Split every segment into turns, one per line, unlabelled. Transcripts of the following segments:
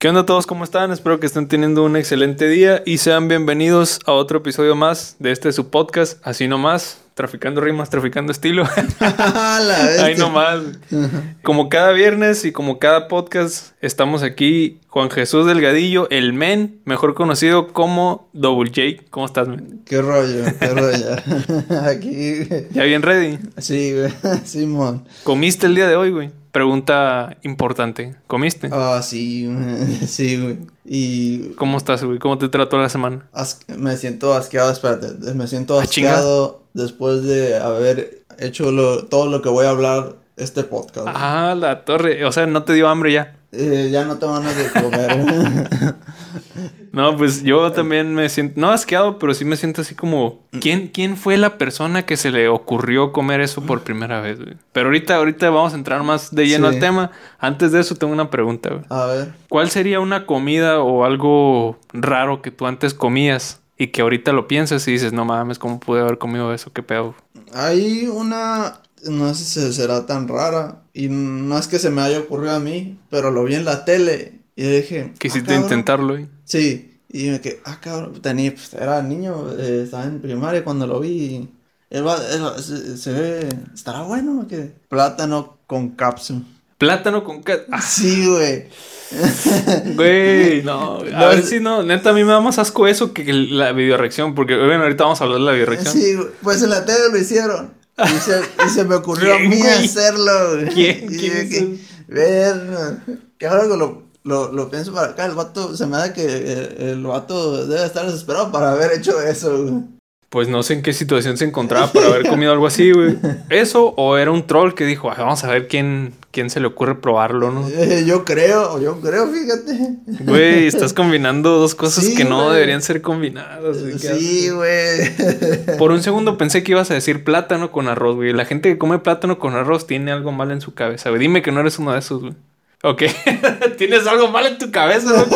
¿Qué onda todos? ¿Cómo están? Espero que estén teniendo un excelente día y sean bienvenidos a otro episodio más de este su podcast, así nomás, traficando rimas, traficando estilo. Ahí nomás. Como cada viernes y como cada podcast, estamos aquí Juan Jesús Delgadillo, el men, mejor conocido como Double J. ¿Cómo estás, men?
Qué rollo, qué rollo. aquí.
¿Ya bien ready?
Sí, güey. Simón.
¿Comiste el día de hoy, güey? Pregunta importante. ¿Comiste?
Ah, sí, sí, güey. Y...
¿Cómo estás, güey? ¿Cómo te trató la semana?
me siento asqueado, espérate. Me siento asqueado después de haber hecho todo lo que voy a hablar este podcast.
Ah, la torre. O sea, ¿no te dio hambre ya?
Eh, ya no tengo ganas de comer.
no, pues yo también me siento, no asqueado, pero sí me siento así como, ¿quién, quién fue la persona que se le ocurrió comer eso por primera vez? Pero ahorita, ahorita vamos a entrar más de lleno al tema. Antes de eso tengo una pregunta. Güey.
A ver.
¿Cuál sería una comida o algo raro que tú antes comías y que ahorita lo piensas y dices, no mames, ¿cómo pude haber comido eso? ¿Qué pedo?
Hay una no sé si será tan rara. Y no es que se me haya ocurrido a mí, pero lo vi en la tele y dije.
Quisiste ah, intentarlo, ¿eh?
Sí. Y me quedé, ah, cabrón, tenía, pues, era niño, eh, estaba en primaria cuando lo vi. se, ve, estará bueno, que plátano con cápsula.
Plátano con cápsula.
Ah. Sí, güey.
Güey, no. A ver si no. Neta, a mí me da más asco eso que la videoreacción. Porque, bueno, ahorita vamos a hablar de la videoreacción.
Sí, pues en la tele lo hicieron. Y se, me ocurrió a mí hacerlo.
¿Quién? ¿Quién
ver, que ahora lo, lo, lo, pienso para acá, el vato, se me da que el, vato debe estar desesperado para haber hecho eso,
Pues no sé en qué situación se encontraba para haber comido algo así, güey. Eso o era un troll que dijo, vamos a ver quién, quién se le ocurre probarlo, ¿no?
Eh, yo creo, yo creo, fíjate.
Güey, estás combinando dos cosas que no deberían ser combinadas.
Sí, güey.
Por un segundo pensé que ibas a decir plátano con arroz, güey. La gente que come plátano con arroz tiene algo mal en su cabeza, güey. Dime que no eres uno de esos, güey. Ok, tienes algo mal en tu cabeza,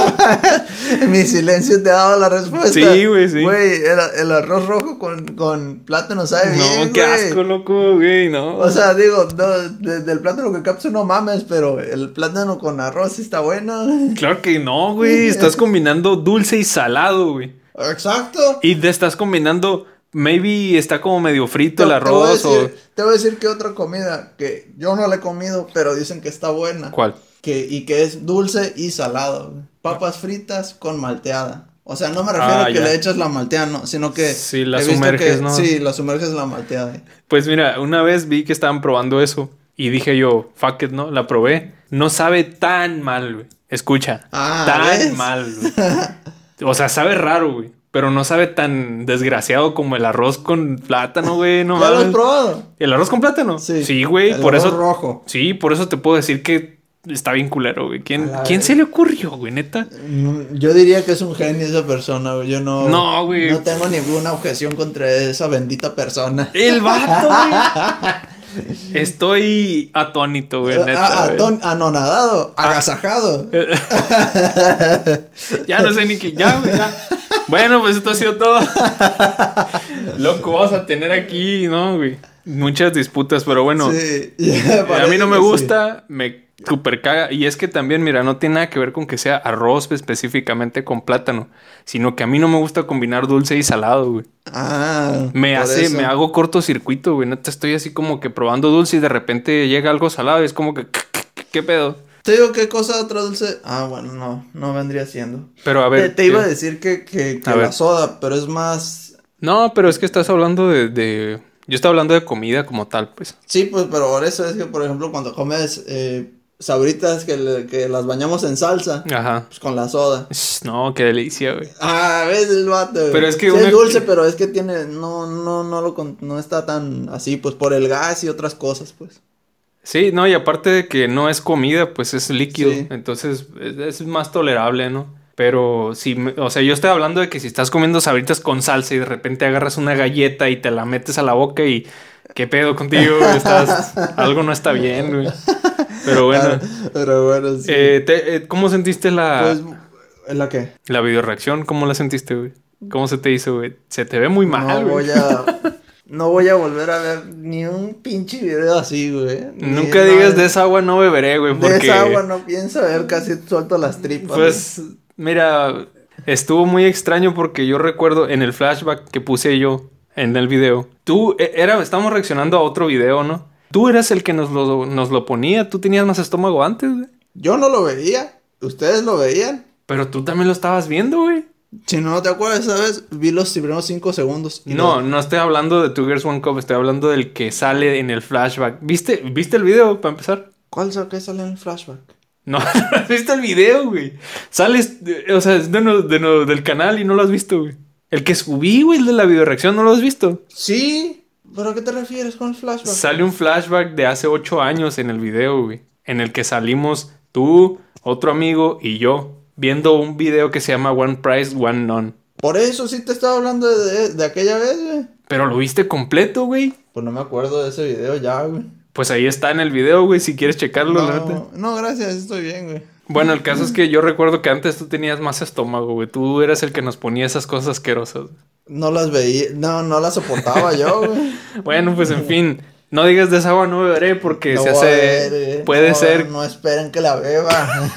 Mi silencio te ha dado la respuesta.
Sí, güey, sí.
Güey, el, arroz rojo con, con plátano sabe no, bien.
No, qué asco, loco, güey, no.
O sea, digo, del plátano con cápsula no mames, pero el plátano con arroz está bueno.
Claro que no, güey. Estás combinando dulce y salado, güey.
Exacto.
Y te estás combinando Maybe está como medio frito el arroz
te o... Te voy a decir que otra comida que yo no la he comido, pero dicen que está buena.
¿Cuál?
Que, y que es dulce y salado. Papas fritas con malteada. O sea, no me refiero a ah, que le echas la malteada, no, sino que...
Sí, la sumerges, ¿no?
Sí, la sumerges la malteada.
Pues mira, una vez vi que estaban probando eso y dije yo, fuck it, ¿no? La probé. No sabe tan mal, güey. Escucha.
Ah,
tan mal, güey. O sea, sabe raro, güey. Pero no sabe tan desgraciado como el arroz con plátano, güey. No
¿Ya lo has probado?
¿El arroz con plátano?
Sí.
Sí, güey. por
arroz
eso.
rojo.
Sí, por eso te puedo decir que está bien culero, güey. ¿Quién, ¿quién se le ocurrió, güey, neta?
Yo diría que es un genio esa persona, güey. Yo no.
No, güey.
No tengo ninguna objeción contra esa bendita persona.
El vato, güey. Estoy atónito, güey, neta.
anonadado, ah. agasajado.
ya no sé ni qué. Ya, güey, ya. Bueno, pues esto ha sido todo. Loco, vamos a tener aquí, ¿no, güey? Muchas disputas, pero bueno.
Sí.
a mí no me gusta, me Super caga. Y es que también, mira, no tiene nada que ver con que sea arroz específicamente con plátano, sino que a mí no me gusta combinar dulce y salado, güey.
Ah.
Me hace, me hago cortocircuito, güey. te estoy así como que probando dulce y de repente llega algo salado y es como que, ¿qué pedo?
Te digo, ¿qué cosa otra dulce? Ah, bueno, no, no vendría siendo.
Pero a ver.
Te, iba a decir que, que, la soda, pero es más.
No, pero es que estás hablando de, de. Yo estaba hablando de comida como tal, pues.
Sí, pues, pero por eso es que, por ejemplo, cuando comes eh, sabritas que, que las bañamos en salsa.
Ajá.
Pues con la soda.
No, qué delicia, güey.
Ah, ves el vato.
Pero es que
es dulce, pero es que tiene no no no lo no está tan así pues por el gas y otras cosas, pues.
Sí, no, y aparte de que no es comida, pues es líquido, entonces es, más tolerable, ¿no? Pero si, o sea, yo estoy hablando de que si estás comiendo sabritas con salsa y de repente agarras una galleta y te la metes a la boca y ¿qué pedo contigo? Estás, algo no está bien, güey. Pero bueno.
Pero bueno, sí.
Eh, eh, ¿Cómo sentiste la.
Pues, ¿La qué?
La videoreacción, ¿cómo la sentiste, güey? ¿Cómo se te hizo, güey? Se te ve muy mal,
no, voy a. no voy a volver a ver ni un pinche video así, güey.
Nunca digas de esa agua no beberé, güey.
De esa agua no pienso ver, casi suelto las tripas.
Pues, mira, estuvo muy extraño porque yo recuerdo en el flashback que puse yo en el video. Tú, e, era, estamos reaccionando a otro video, ¿no? Tú eras el que nos lo, nos lo ponía. Tú tenías más estómago antes, güey.
Yo no lo veía. Ustedes lo veían.
Pero tú también lo estabas viendo, güey.
Si no te acuerdas, ¿sabes? Vi los primeros cinco segundos.
No, no estoy hablando de Two Girls One Cup, estoy hablando del que sale en el flashback. ¿Viste, ¿viste el video para empezar?
¿Cuál es el que sale en el flashback?
No, has visto el video, güey. Sales, o sea, es de, del canal y no lo has visto, güey. El que subí, güey, el de la videoreacción, ¿no lo has visto?
Sí, pero ¿a qué te refieres con el flashback?
Sale un flashback de hace ocho años en el video, güey. En el que salimos tú, otro amigo y yo viendo un video que se llama One Price, One None.
Por eso sí te estaba hablando de, aquella vez, güey.
Pero lo viste completo, güey.
Pues no me acuerdo de ese video ya, güey.
Pues ahí está en el video, güey, si quieres checarlo,
no, No, gracias, estoy bien, güey.
Bueno, el caso es que yo recuerdo que antes tú tenías más estómago, güey. Tú eras el que nos ponía esas cosas asquerosas.
No las veía, no, no las soportaba yo, güey.
bueno, pues en fin. No digas de esa agua no beberé porque se hace. puede ser.
No esperen que la beba.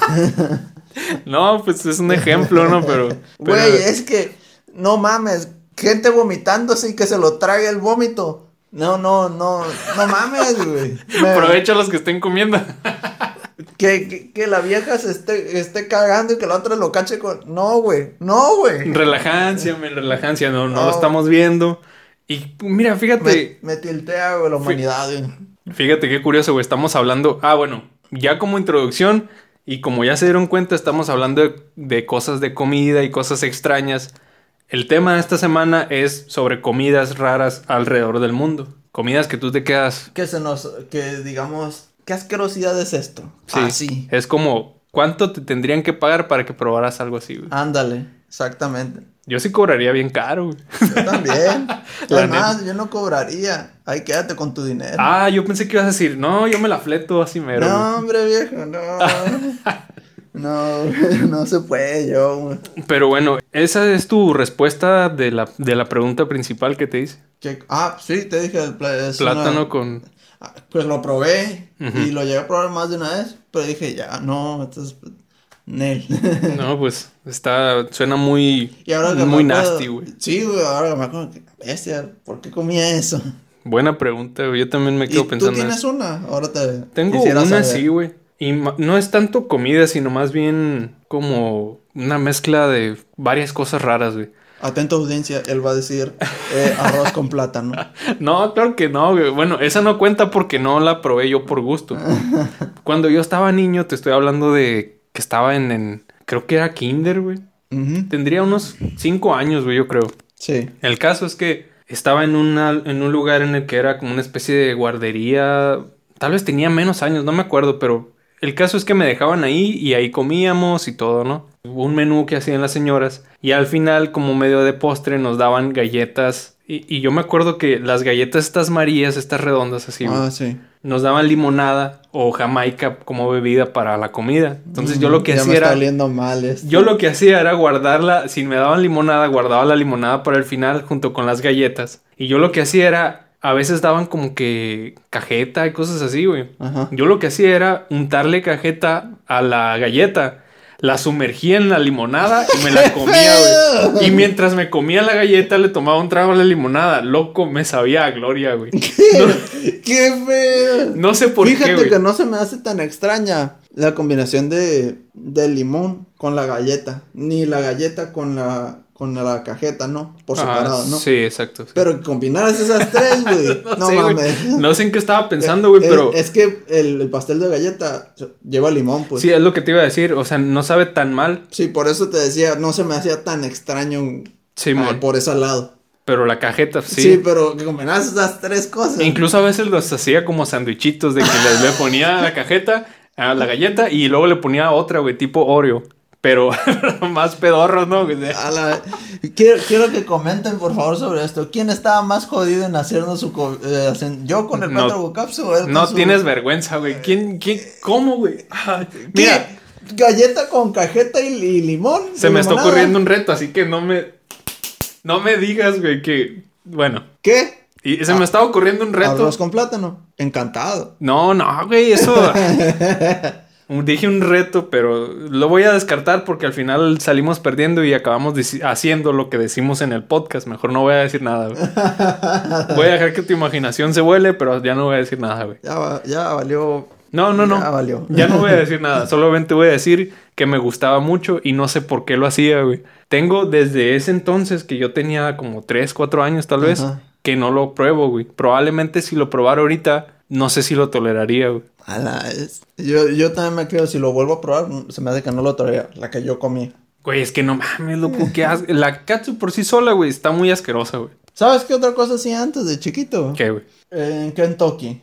no, pues es un ejemplo, ¿no? Pero.
Güey, es que. No mames. Gente vomitándose y que se lo trague el vómito. No, no, no. No mames, güey.
Aprovecha los que estén comiendo.
Que, que, la vieja se esté, esté cagando y que la otra lo cache con. No, güey. No, güey.
Relajancia, me relajancia. No, no, lo estamos viendo. Y mira, fíjate.
Me, me tiltea, güey, la humanidad, güey.
Fíjate qué curioso, güey. Estamos hablando. Ah, bueno, ya como introducción. Y como ya se dieron cuenta, estamos hablando de, cosas de comida y cosas extrañas. El tema de esta semana es sobre comidas raras alrededor del mundo. Comidas que tú te quedas.
Que se nos. Que digamos. ¿Qué asquerosidad es esto?
Sí. Ah, sí. Es como. ¿Cuánto te tendrían que pagar para que probaras algo así, güey?
Ándale, exactamente.
Yo sí cobraría bien caro, güey.
Yo también. Además, yo no cobraría. Ahí quédate con tu dinero.
Ah, yo pensé que ibas a decir, no, yo me la fleto así mero.
No, hombre, viejo, no. no, no se puede yo.
Pero bueno, esa es tu respuesta de la, de la pregunta principal que te hice.
Ah, sí, te dije. El
Plátano con...
Pues lo probé y lo llegué a probar más de una vez, pero dije, ya, no, esto es
no, pues está, suena muy, muy nasty, güey.
Sí, güey, ahora me acuerdo que, bestia, ¿por qué comía eso?
Buena pregunta, güey. Yo también me quedo ¿Y pensando.
¿Tú tienes una? Ahora te.
Tengo una, sí, güey. Y no es tanto comida, sino más bien como una mezcla de varias cosas raras, güey.
Atento audiencia, él va a decir eh, arroz con plátano.
No, claro que no, güey. Bueno, esa no cuenta porque no la probé yo por gusto. Cuando yo estaba niño, te estoy hablando de que estaba en, creo que era kinder, güey. Tendría unos cinco años, güey, yo creo.
Sí.
El caso es que estaba en, una, en un lugar en el que era como una especie de guardería. Tal vez tenía menos años, no me acuerdo, pero el caso es que me dejaban ahí y ahí comíamos y todo, ¿no? Un menú que hacían las señoras y al final como medio de postre nos daban galletas y, yo me acuerdo que las galletas estas marías, estas redondas así,
ah, sí.
nos daban limonada o jamaica como bebida para la comida. Entonces yo lo que hacía era...
mal
Yo lo que hacía era guardarla, si me daban limonada, guardaba la limonada para el final junto con las galletas. Y yo lo que hacía era a veces daban como que cajeta y cosas así, güey. Yo lo que hacía era untarle cajeta a la galleta la sumergía en la limonada y me la comía, güey. Y mientras me comía la galleta, le tomaba un trago a la limonada. Loco, me sabía a gloria, güey.
¿Qué? feo!
No sé por
qué. Fíjate
que
no se me hace tan extraña la combinación de, de limón con la galleta. Ni la galleta con la con la cajeta, ¿no? Por separado, ¿no?
Sí, exacto.
Pero combinar esas tres, güey. no, mames.
No sé en qué estaba pensando, güey, pero.
Es que el, pastel de galleta lleva limón, pues.
Sí, es lo que te iba a decir. O sea, no sabe tan mal.
Sí, por eso te decía, no se me hacía tan extraño sí, por ese lado.
Pero la cajeta, sí.
Sí, pero que combinabas esas tres cosas.
Incluso a veces los hacía como sandwichitos de que le ponía la cajeta a la galleta y luego le ponía otra, güey, tipo Oreo. Pero más pedorros, ¿no?
quiero, que comenten, por favor, sobre esto. ¿Quién estaba más jodido en hacernos su... Eh, ¿Yo con el no, o él
No tienes vergüenza, güey. ¿Quién, quién, cómo, güey?
Mira. Galleta con cajeta y, limón.
Se me está ocurriendo un reto, así que no me... No me digas, güey, que... Bueno.
¿Qué?
Y se me estaba ocurriendo un reto.
Arroz con plátano. Encantado.
No, no, güey, eso. Dije un reto, pero lo voy a descartar porque al final salimos perdiendo y acabamos haciendo lo que decimos en el podcast. Mejor no voy a decir nada, güey. Voy a dejar que tu imaginación se vuele, pero ya no voy a decir nada, güey.
Ya, ya valió.
No, no, no.
Ya valió.
Ya no voy a decir nada. Solamente voy a decir que me gustaba mucho y no sé por qué lo hacía, güey. Tengo desde ese entonces, que yo tenía como 3, 4 años tal vez, que no lo pruebo, güey. Probablemente si lo probara ahorita, no sé si lo toleraría, güey.
yo, yo también me creo, si lo vuelvo a probar, se me hace que no lo toleraría, la que yo comí.
Güey, es que no mames, loco, ¿qué haces? La katsu por sí sola, güey, está muy asquerosa, güey.
¿Sabes qué otra cosa hacía antes de chiquito?
¿Qué, güey?
En Kentucky.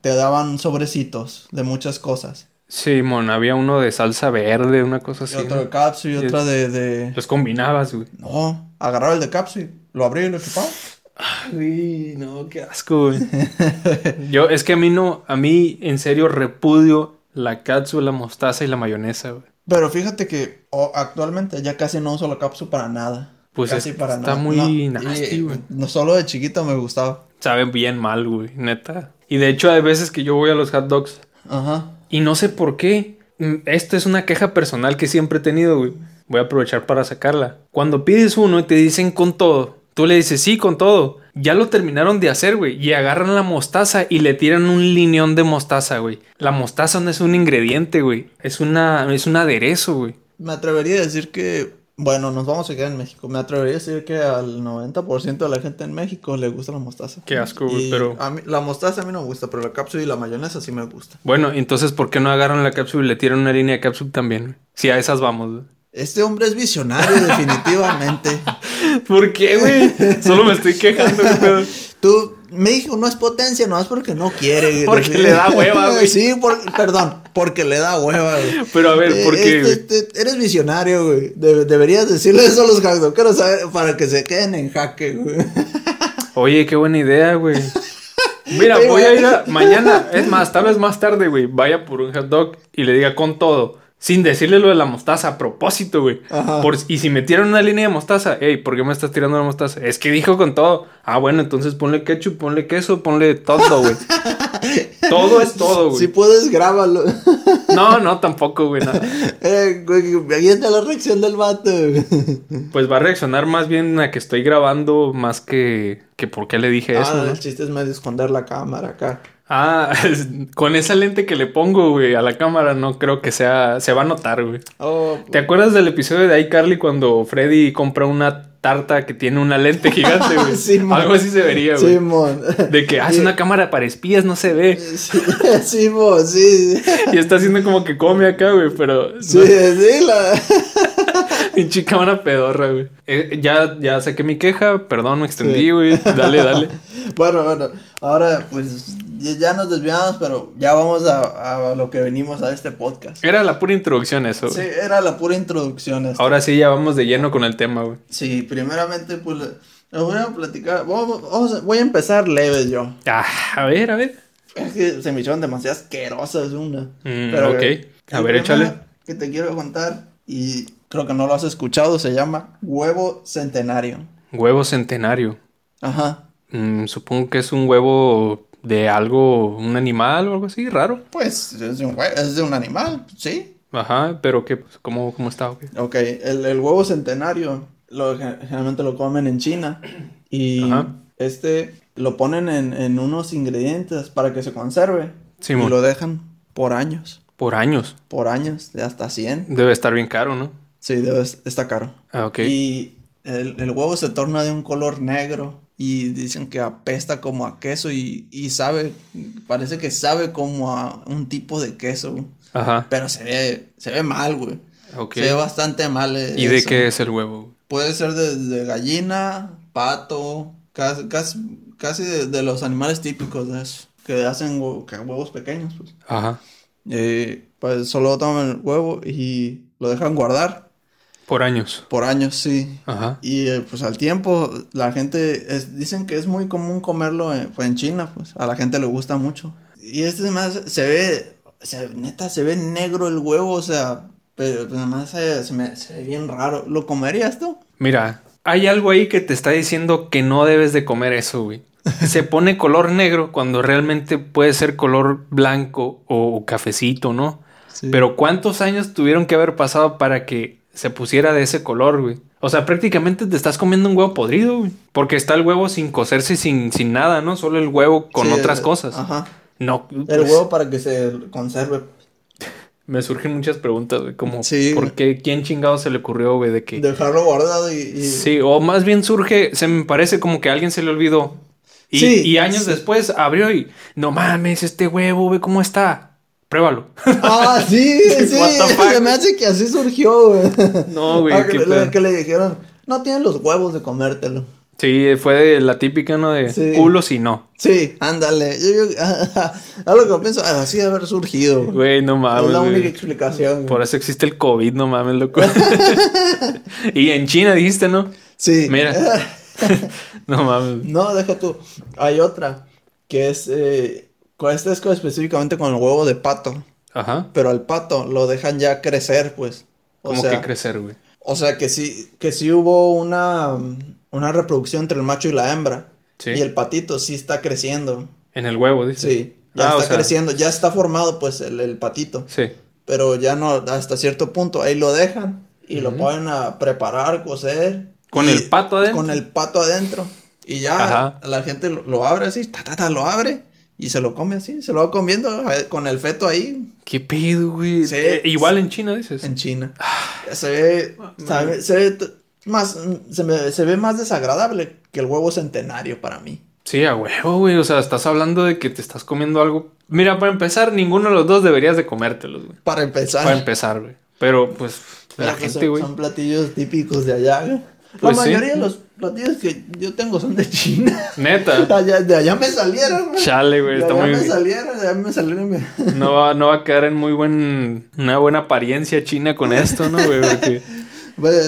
Te daban sobrecitos de muchas cosas.
Sí, mon, había uno de salsa verde, una cosa así.
Y otro de capsu y, otra de, de,
Los combinabas, güey.
No, agarraba el de capsu, lo abría y lo chupaba.
Ay, no, qué asco, güey. Yo, es que a mí no, a mí en serio repudio la katsu, la mostaza y la mayonesa, güey.
Pero fíjate que actualmente ya casi no uso la katsu para nada.
Pues casi para está muy nasty, güey.
No solo de chiquito me gustaba.
Sabe bien mal, güey, neta. Y de hecho hay veces que yo voy a los hot dogs. Ajá. Y no sé por qué. Mm, esto es una queja personal que siempre he tenido, güey. Voy a aprovechar para sacarla. Cuando pides uno y te dicen con todo, Tú le dices, sí, con todo. Ya lo terminaron de hacer, güey. Y agarran la mostaza y le tiran un lineón de mostaza, güey. La mostaza no es un ingrediente, güey. Es, una, es un aderezo, güey.
Me atrevería a decir que, bueno, nos vamos a quedar en México. Me atrevería a decir que al 90% de la gente en México le gusta la mostaza.
Qué asco, güey, pero...
A mí, la mostaza a mí no me gusta, pero la cápsula y la mayonesa sí me gusta.
Bueno, entonces, ¿por qué no agarran la cápsula y le tiran una línea de cápsula también? Si a esas vamos, güey.
Este hombre es visionario, definitivamente.
¿Por qué, güey? Solo me estoy quejando, güey.
Tú, México no es potencia, no es porque no quiere.
Porque le da hueva, güey.
Sí, perdón, porque le da hueva, güey.
Pero a ver, ¿por qué?
Este, este, eres visionario, güey. deberías decirle eso a los hotdogeros para que se queden en jaque, güey.
Oye, qué buena idea, güey. Mira, voy a ir a, mañana, es más, tal vez más tarde, güey, vaya por un hot dog y le diga con todo. Sin decirle lo de la mostaza a propósito, güey. y si metieron una línea de mostaza, hey, ¿por qué me estás tirando la mostaza? Es que dijo con todo. Ah, bueno, entonces ponle ketchup, ponle queso, ponle todo, güey. todo es todo, güey.
Si puedes, grábalo.
no, no, tampoco, güey.
Eh, güey, está la reacción del vato.
pues va a reaccionar más bien a que estoy grabando más que, que por qué le dije
ah,
eso.
El chiste es medio esconder la cámara acá.
Ah, con esa lente que le pongo, güey, a la cámara, no creo que sea. Se va a notar, güey. Oh, ¿Te acuerdas del episodio de iCarly cuando Freddy compra una tarta que tiene una lente gigante, güey? sí, Algo así se vería, güey. Sí, De que hace una cámara para espías, no se ve.
Sí, sí, sí.
Y está haciendo como que come acá, güey, pero.
Sí, sí, la.
Pinche cámara pedorra, güey. Eh, ya, ya saqué mi queja, perdón, me extendí, güey. Dale, dale.
bueno, bueno, ahora pues ya nos desviamos, pero ya vamos a, lo que venimos a este podcast.
Era la pura introducción eso.
Sí, era la pura introducción.
Ahora sí, ya vamos de lleno con el tema, güey.
Sí, primeramente, pues, les voy a platicar. voy a empezar leve yo.
Ah, a ver, a ver.
Es que se me hicieron demasiado asquerosas una.
Mm, pero, ok, a ver, échale.
Que te quiero contar, y creo que no lo has escuchado, se llama Huevo Centenario.
Huevo Centenario.
Ajá.
Mm, supongo que es un huevo de algo, un animal o algo así, raro.
Pues es de un, es de un animal, sí.
Ajá, pero ¿qué? ¿Cómo, cómo está?
Ok, el, el, huevo centenario lo, generalmente lo comen en China y este lo ponen en, en, unos ingredientes para que se conserve y lo dejan por años.
¿Por años?
Por años, de hasta 100.
Debe estar bien caro, ¿no?
Sí, debe, está caro.
Ah, ok.
Y el, el huevo se torna de un color negro y dicen que apesta como a queso y, y, sabe, parece que sabe como a un tipo de queso.
Ajá.
Pero se ve, se ve mal, güey. Se ve bastante mal.
¿Y de qué es el huevo?
Puede ser de, gallina, pato, casi, casi, de, los animales típicos de eso. Que hacen huevos pequeños, pues.
Ajá.
Eh, pues solo toman el huevo y lo dejan guardar
por años.
Por años, sí.
Ajá.
Y eh, pues al tiempo, la gente, es, dicen que es muy común comerlo en, pues, en China, pues a la gente le gusta mucho. Y este más se ve, se, neta, se ve negro el huevo, o sea, pero pues, además se, se, me, se ve bien raro. ¿Lo comerías tú?
Mira, hay algo ahí que te está diciendo que no debes de comer eso, güey. se pone color negro cuando realmente puede ser color blanco o cafecito, ¿no? Pero ¿cuántos años tuvieron que haber pasado para que se pusiera de ese color, güey? O sea, prácticamente te estás comiendo un huevo podrido, güey. Porque está el huevo sin cocerse, sin, sin nada, ¿no? Solo el huevo con otras cosas. Ajá.
No. El pues huevo para que se conserve.
Me surgen muchas preguntas, güey. Como, ¿por qué? ¿Quién chingado se le ocurrió, güey? De que...
Dejarlo guardado y,
Sí, o más bien surge... Se me parece como que a alguien se le olvidó. Y, sí, y años después abrió y... No mames, este huevo, güey, ¿cómo está? Pruébalo.
Ah, sí, sí. Se me hace que así surgió, güey. No, güey. Ah, que, le, que, le dijeron, no tienen los huevos de comértelo.
Sí, fue de la típica, ¿no? De sí. culos y no.
Sí, ándale. Yo, yo, algo que pienso, así de haber surgido.
Güey, no mames.
Es la única explicación.
Por eso existe el COVID, no mames, loco. y en China dijiste, ¿no?
Sí.
Mira. no mames.
No, deja tú. Hay otra que es eh, este es específicamente con el huevo de pato. Ajá. Pero al pato lo dejan ya crecer, pues.
¿Cómo que crecer, güey?
O sea, que sí, que sí hubo una, una reproducción entre el macho y la hembra. Sí. Y el patito sí está creciendo.
En el huevo, dice.
Sí. Ya ah, está creciendo, ya está formado, pues, el, patito. Sí. Pero ya no, hasta cierto punto, ahí lo dejan y lo ponen a preparar, cocer.
¿Con el pato adentro?
Con el pato adentro. Y ya la gente lo, abre así, ta, ta, ta, lo abre y se lo come así, se lo va comiendo con el feto ahí.
¿Qué pedo, güey? Eh, igual en China, dices.
En China. se ve, se ve más, se, ve más desagradable que el huevo centenario para mí.
Sí, a huevo, güey. O sea, estás hablando de que te estás comiendo algo. Mira, para empezar, ninguno de los dos deberías de comértelos, güey.
Para empezar.
Para empezar, güey. Pero, pues, la pues, gente, güey.
Son platillos típicos de allá, güey. Pues la mayoría de los platillos que yo tengo son de China.
Neta.
de allá me salieron,
güey. Chale, güey.
De allá me salieron, de allá me salieron.
No va, no va a quedar en muy buen. Una buena apariencia china con esto, ¿no, güey? Porque.
Pues,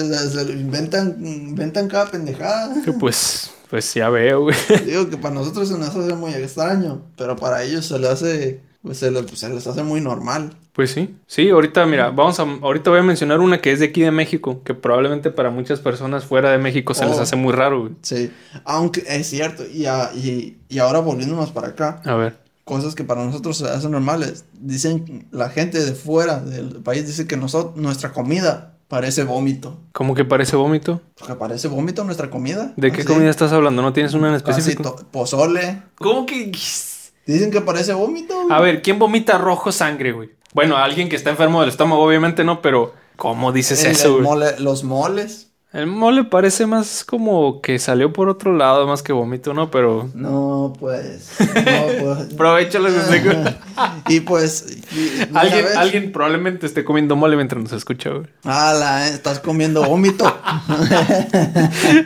inventan, inventan cada pendejada.
Pues, pues ya veo, güey.
Digo que para nosotros se nos hace muy extraño, pero para ellos se le hace. Pues se, pues, se les hace muy normal.
Pues sí, sí, ahorita mira, vamos a, ahorita voy a mencionar una que es de aquí de México, que probablemente para muchas personas fuera de México se les oh. hace muy raro, güey.
Sí, aunque es cierto, y, y, y ahora volviéndonos para acá.
A ver.
Cosas que para nosotros se hacen normales. Dicen, la gente de fuera del país dice que nosotros, nuestra comida parece vómito.
¿Cómo que parece vómito?
Porque parece vómito nuestra comida.
¿De qué comida estás hablando? ¿No tienes una en específico?
pozole.
¿Cómo que...?
Dicen que parece vómito.
A ver, ¿quién vomita rojo sangre, güey? Bueno, alguien que está enfermo del estómago, obviamente no, pero ¿cómo dices eso?
los moles.
El mole parece más como que salió por otro lado más que vómito, ¿no? Pero.
No, pues. No, pues.
Aprovechalo
Y pues.
alguien, alguien probablemente esté comiendo mole mientras nos escucha, güey.
¡Hala! Estás comiendo vómito.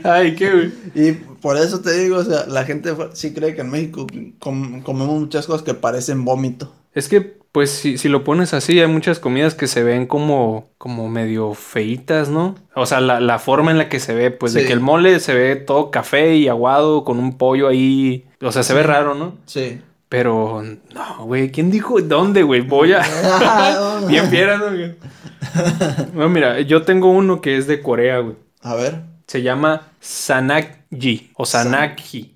Ay, qué güey.
Y por eso te digo, o sea, la gente sí cree que en México comemos muchas cosas que parecen vómito.
Es que pues si, si, lo pones así, hay muchas comidas que se ven como, como medio feitas, ¿no? O sea, la, la forma en la que se ve, pues de que el mole se ve todo café y aguado con un pollo ahí. O sea, se ve raro, ¿no?
Sí.
Pero, no, güey, ¿quién dijo dónde, güey? Voy a. Bien fiera, ¿no? no, mira, yo tengo uno que es de Corea, güey.
A ver.
Se llama Sanakji o
Sanakji.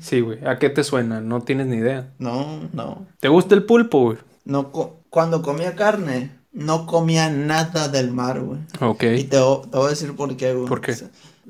Sí, güey. ¿A qué te suena? No tienes ni idea.
No, no.
¿Te gusta el pulpo, güey?
No, cuando comía carne, no comía nada del mar, güey.
Ok.
Y te, voy a decir por qué, güey.
¿Por qué?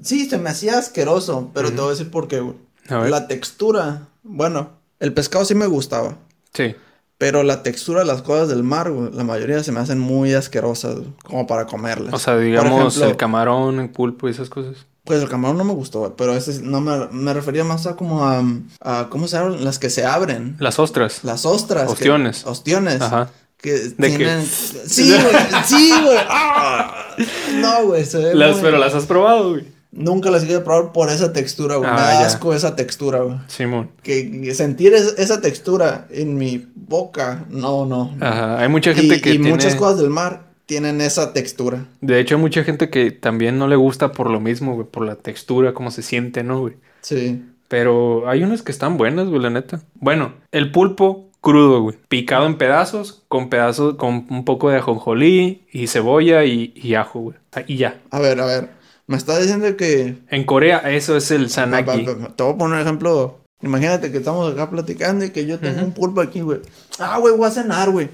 Sí, se me hacía asqueroso, pero te voy a decir por qué, güey. A ver. La textura, bueno, el pescado sí me gustaba.
Sí.
Pero la textura de las cosas del mar, güey, la mayoría se me hacen muy asquerosas, como para comerlas.
O sea, digamos el camarón, el pulpo y esas cosas.
Pues el camarón no me gustó, pero ese no me, me refería más a como a, a, ¿cómo se llaman? Las que se abren.
Las ostras.
Las ostras.
Ostiones.
ostiones.
Ajá.
Que ¿De tienen... Sí, güey. sí, güey. ¡Ah! No, güey.
Las, Pero las has probado, güey.
Nunca las he probar por esa textura, güey. Ah, me da asco esa textura, güey.
Simón.
Que sentir esa textura en mi boca, no, no.
Ajá. Hay mucha gente que.
Y muchas cosas del mar tienen esa textura.
De hecho, hay mucha gente que también no le gusta por lo mismo, güey, por la textura, cómo se siente, ¿no, güey?
Sí.
Pero hay unas que están buenas, güey, la neta. Bueno, el pulpo crudo, güey. Picado en pedazos, con pedazos, con un poco de ajonjolí y cebolla y, y ajo, güey. Y ya.
A ver, a ver. Me está diciendo que.
En Corea, eso es el sanaki.
Te voy a poner un ejemplo. Imagínate que estamos acá platicando y que yo tengo un pulpo aquí, güey. Ah, güey, voy a cenar, güey.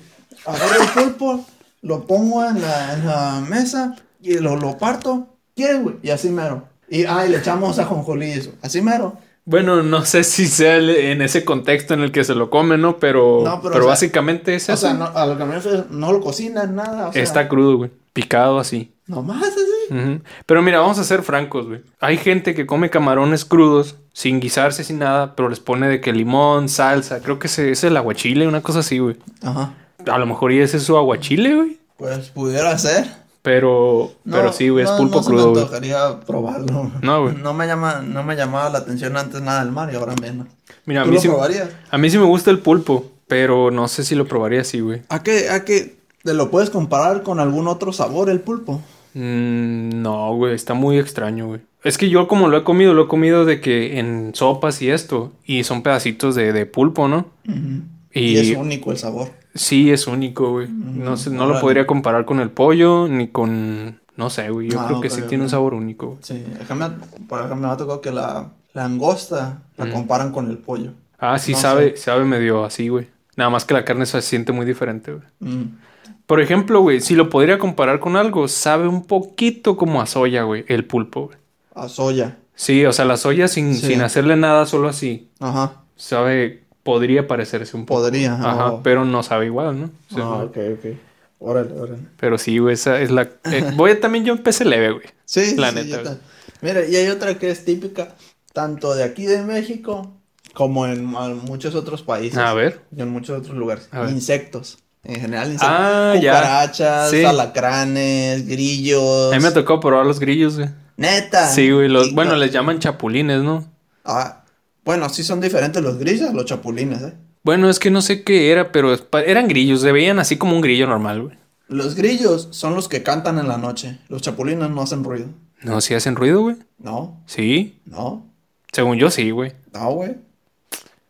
Agarro el pulpo, lo pongo en la, en la mesa y lo, lo parto. ¿Quieres, güey? Y así mero. Y, ah, y le echamos ajonjolí y eso. Así mero.
Bueno, no sé si sea en ese contexto en el que se lo come, ¿no? Pero, pero, básicamente es eso.
O sea, no, a lo que me refiero, no lo cocinan, nada. O
sea, Está crudo, güey. Picado así.
Nomás así.
Pero mira, vamos a ser francos, güey. Hay gente que come camarones crudos, sin guisarse, sin nada, pero les pone de que limón, salsa. Creo que ese es el aguachile, una cosa así, güey. Ajá. A lo mejor y ese es su aguachile, güey.
Pues pudiera ser.
Pero, pero sí, güey, es pulpo no crudo.
Me gustaría probarlo. No, güey. No me llama, no me llamaba la atención antes nada del mar y ahora menos. Mira,
a mí lo sí, probarías? A mí sí me gusta el pulpo, pero no sé si lo probaría así, güey.
¿A qué, a qué te lo puedes comparar con algún otro sabor el pulpo?
Mm, no, güey, está muy extraño, güey. Es que yo como lo he comido, lo he comido de que en sopas y esto, y son pedacitos de, de pulpo, ¿no?
y es único el sabor.
Sí, es único, güey. No, sé, no lo podría comparar con el pollo ni con. No sé, güey. Yo ah, creo que sí tiene un sabor único. Güey.
Sí, por ejemplo, me ha tocado que la, la angosta la comparan con el pollo.
Ah, sí, sabe, sabe medio así, güey. Nada más que la carne se siente muy diferente, güey. Mm. Por ejemplo, güey, si lo podría comparar con algo, sabe un poquito como a soya, güey, el pulpo, güey.
A soya.
Sí, o sea, la soya sin, sin hacerle nada, solo así. Ajá. Sabe podría parecerse un poco. Podría. Ajá, oh. pero no sabe igual, ¿no?
ah, ok, ok. Órale, órale.
Pero sí, güey, esa es la... Eh, voy a, también yo empecé leve, güey.
Sí, la neta. Mira, y hay otra que es típica tanto de aquí de México como en, muchos otros países.
A ver.
Y en muchos otros lugares. Insectos. En general, insectos. Ah, cucarachas, alacranes, grillos.
A mí me tocó probar los grillos, güey.
Neta.
Sí, güey. Los, bueno, les llaman chapulines, ¿no?
Ah, bueno, sí son diferentes los grillos los chapulines, ¿eh?
Bueno, es que no sé qué era, pero eran grillos, se veían así como un grillo normal, güey.
Los grillos son los que cantan en la noche. Los chapulines no hacen ruido.
No, sí hacen ruido, güey.
No.
¿Sí?
No.
Según yo, sí, güey.
No, güey.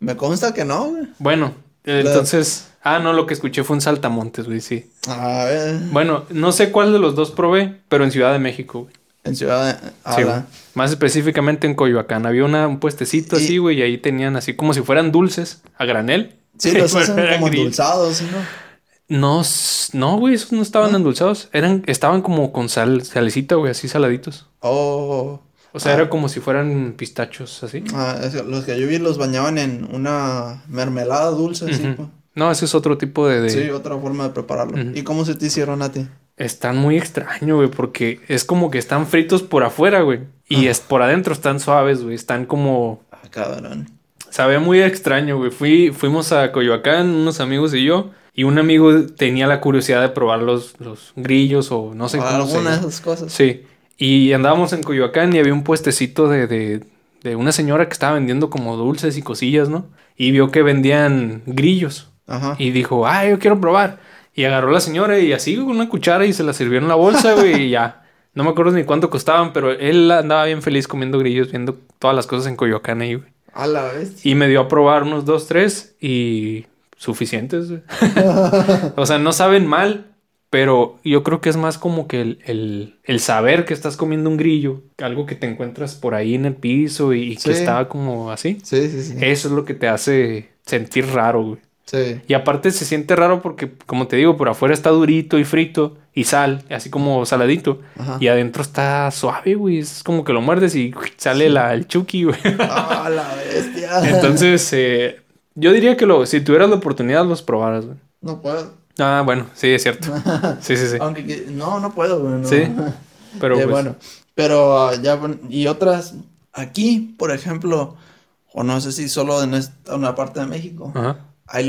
Me consta que no, güey.
Bueno, entonces. Ah, no, lo que escuché fue un saltamontes, güey, sí. A ver. Bueno, no sé cuál de los dos probé, pero en Ciudad de México, güey.
En Ciudad de...
más específicamente en Coyoacán. Había una, un puestecito así, güey, y ahí tenían así como si fueran dulces a granel.
Sí, los hacen como endulzados, ¿no?
No, no, güey, esos no estaban endulzados. Eran, estaban como con sal, salecita, güey, así saladitos.
Oh.
O sea, era como si fueran pistachos, así.
Ah, los que yo vi los bañaban en una mermelada dulce, así.
No, ese es otro tipo de,
Sí, otra forma de prepararlo. ¿Y cómo se te hicieron a ti?
Están muy extraño, güey, porque es como que están fritos por afuera, güey. Y es por adentro están suaves, güey. Están como.
Ah, cabrón.
Sabe muy extraño, güey. Fui, fuimos a Coyoacán, unos amigos y yo. Y un amigo tenía la curiosidad de probar los, los grillos o no sé
cómo Algunas de esas cosas.
Sí. Y andábamos en Coyoacán y había un puestecito de, de, de una señora que estaba vendiendo como dulces y cosillas, ¿no? Y vio que vendían grillos. Ajá. Y dijo, ah, yo quiero probar. Y agarró la señora y así con una cuchara y se la sirvió en la bolsa, güey, y ya. No me acuerdo ni cuánto costaban, pero él andaba bien feliz comiendo grillos, viendo todas las cosas en Coyoacán ahí, güey.
A la vez.
Y me dio a probar unos dos, tres y suficientes, güey. o sea, no saben mal, pero yo creo que es más como que el, el, saber que estás comiendo un grillo, algo que te encuentras por ahí en el piso y, que está como así.
Sí, sí, sí.
Eso es lo que te hace sentir raro, güey. Y aparte se siente raro porque, como te digo, por afuera está durito y frito y sal, así como saladito. Y adentro está suave, güey. Es como que lo muerdes y sale la, el chuki, güey.
¡Ah, la bestia!
Entonces, eh, yo diría que lo, si tuvieras la oportunidad, los probaras, güey.
No puedo.
Ah, bueno, sí, es cierto. Sí, sí, sí.
Aunque no, no puedo, güey.
Sí. Pero
pues bueno. Pero ah, ya, y otras, aquí, por ejemplo, o no sé si solo en esta, una parte de México. Ajá hay,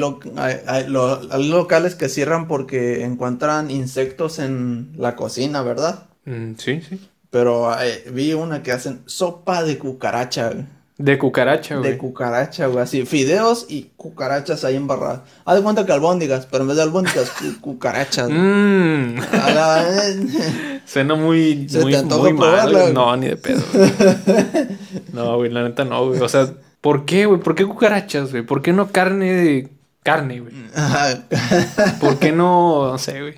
hay, locales que cierran porque encuentran insectos en la cocina, ¿verdad?
Mm, sí, sí.
Pero vi una que hacen sopa de cucaracha.
De cucaracha, güey.
De cucaracha, güey. Así, fideos y cucarachas ahí embarradas. Haz de cuenta que albóndigas, pero en vez de albóndigas, cucarachas.
Mmm. Suena muy, ¿Se muy, muy mal. No, ni de pedo. no, güey, la neta no, güey. O sea, ¿Por qué, güey? ¿Por qué cucarachas, güey? ¿Por qué no carne de carne, güey? ¿Por qué no, no sé, güey?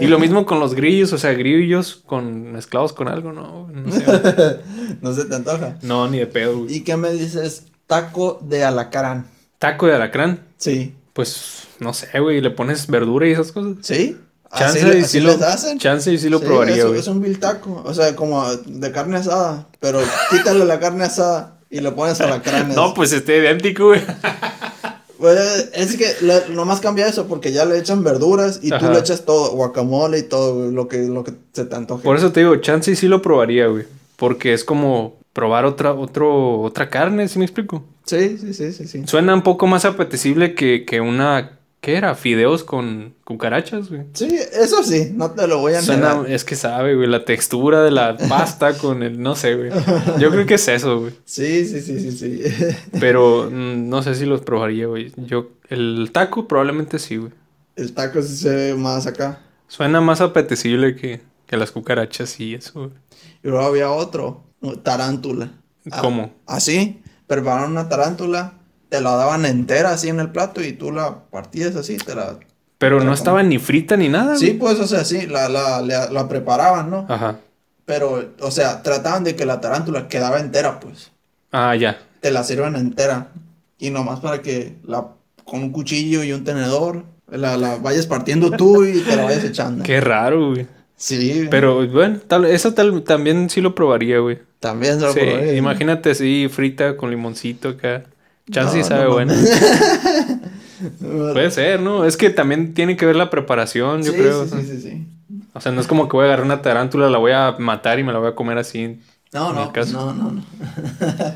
Y lo mismo con los grillos, o sea, grillos con mezclados con algo, ¿no? No, sé.
¿No se te antoja?
No, ni de pedo.
¿Y qué me dices? Taco de alacrán.
¿Taco de alacrán?
Sí.
Pues, no sé, güey, le pones verdura y esas cosas.
Sí.
Chance y sí lo, Chance y sí lo probaría, güey.
Es, un vil taco, o sea, como de carne asada, pero quítale la carne asada y le pones alacranes.
no, pues esté idéntico, güey.
Pues es que nomás cambia eso porque ya le echan verduras y tú le echas todo, guacamole y todo, lo que, lo que se te antoje.
Por eso te digo, chance y sí lo probaría, güey. Porque es como probar otra, otro, otra carne, ¿sí me explico?
Sí, sí, sí, sí, sí.
Suena un poco más apetecible que, que una ¿Qué era? ¿Fideos con cucarachas, güey?
Sí, eso sí, no te lo voy a
Suena, Es que sabe, güey, la textura de la pasta con el... No sé, güey. Yo creo que es eso, güey.
Sí, sí, sí, sí, sí.
Pero mm, no sé si los probaría, güey. Yo... El taco probablemente sí, güey.
El taco sí se ve más acá.
Suena más apetecible que, que las cucarachas y eso, güey.
Y luego había otro, tarántula.
¿Cómo?
Ah, así, prepararon una tarántula te la daban entera así en el plato y tú la partías así, te la...
Pero no estaba ni frita ni nada.
Sí, pues, o sea, sí, la, la, la, preparaban, ¿no? Ajá. Pero, o sea, trataban de que la tarántula quedaba entera, pues.
Ah, ya.
Te la sirven entera. Y nomás para que la, con un cuchillo y un tenedor, la, la vayas partiendo tú y te la vayas echando.
Qué raro, güey.
Sí.
Pero bueno, tal, eso tal, también sí lo probaría, güey.
También se lo sí, probaría.
Imagínate así frita con limoncito acá. Chance sabe bueno. Puede ser, ¿no? Es que también tiene que ver la preparación, yo creo.
Sí, sí, sí,
O sea, no es como que voy a agarrar una tarántula, la voy a matar y me la voy a comer así.
No, no, no, no, no.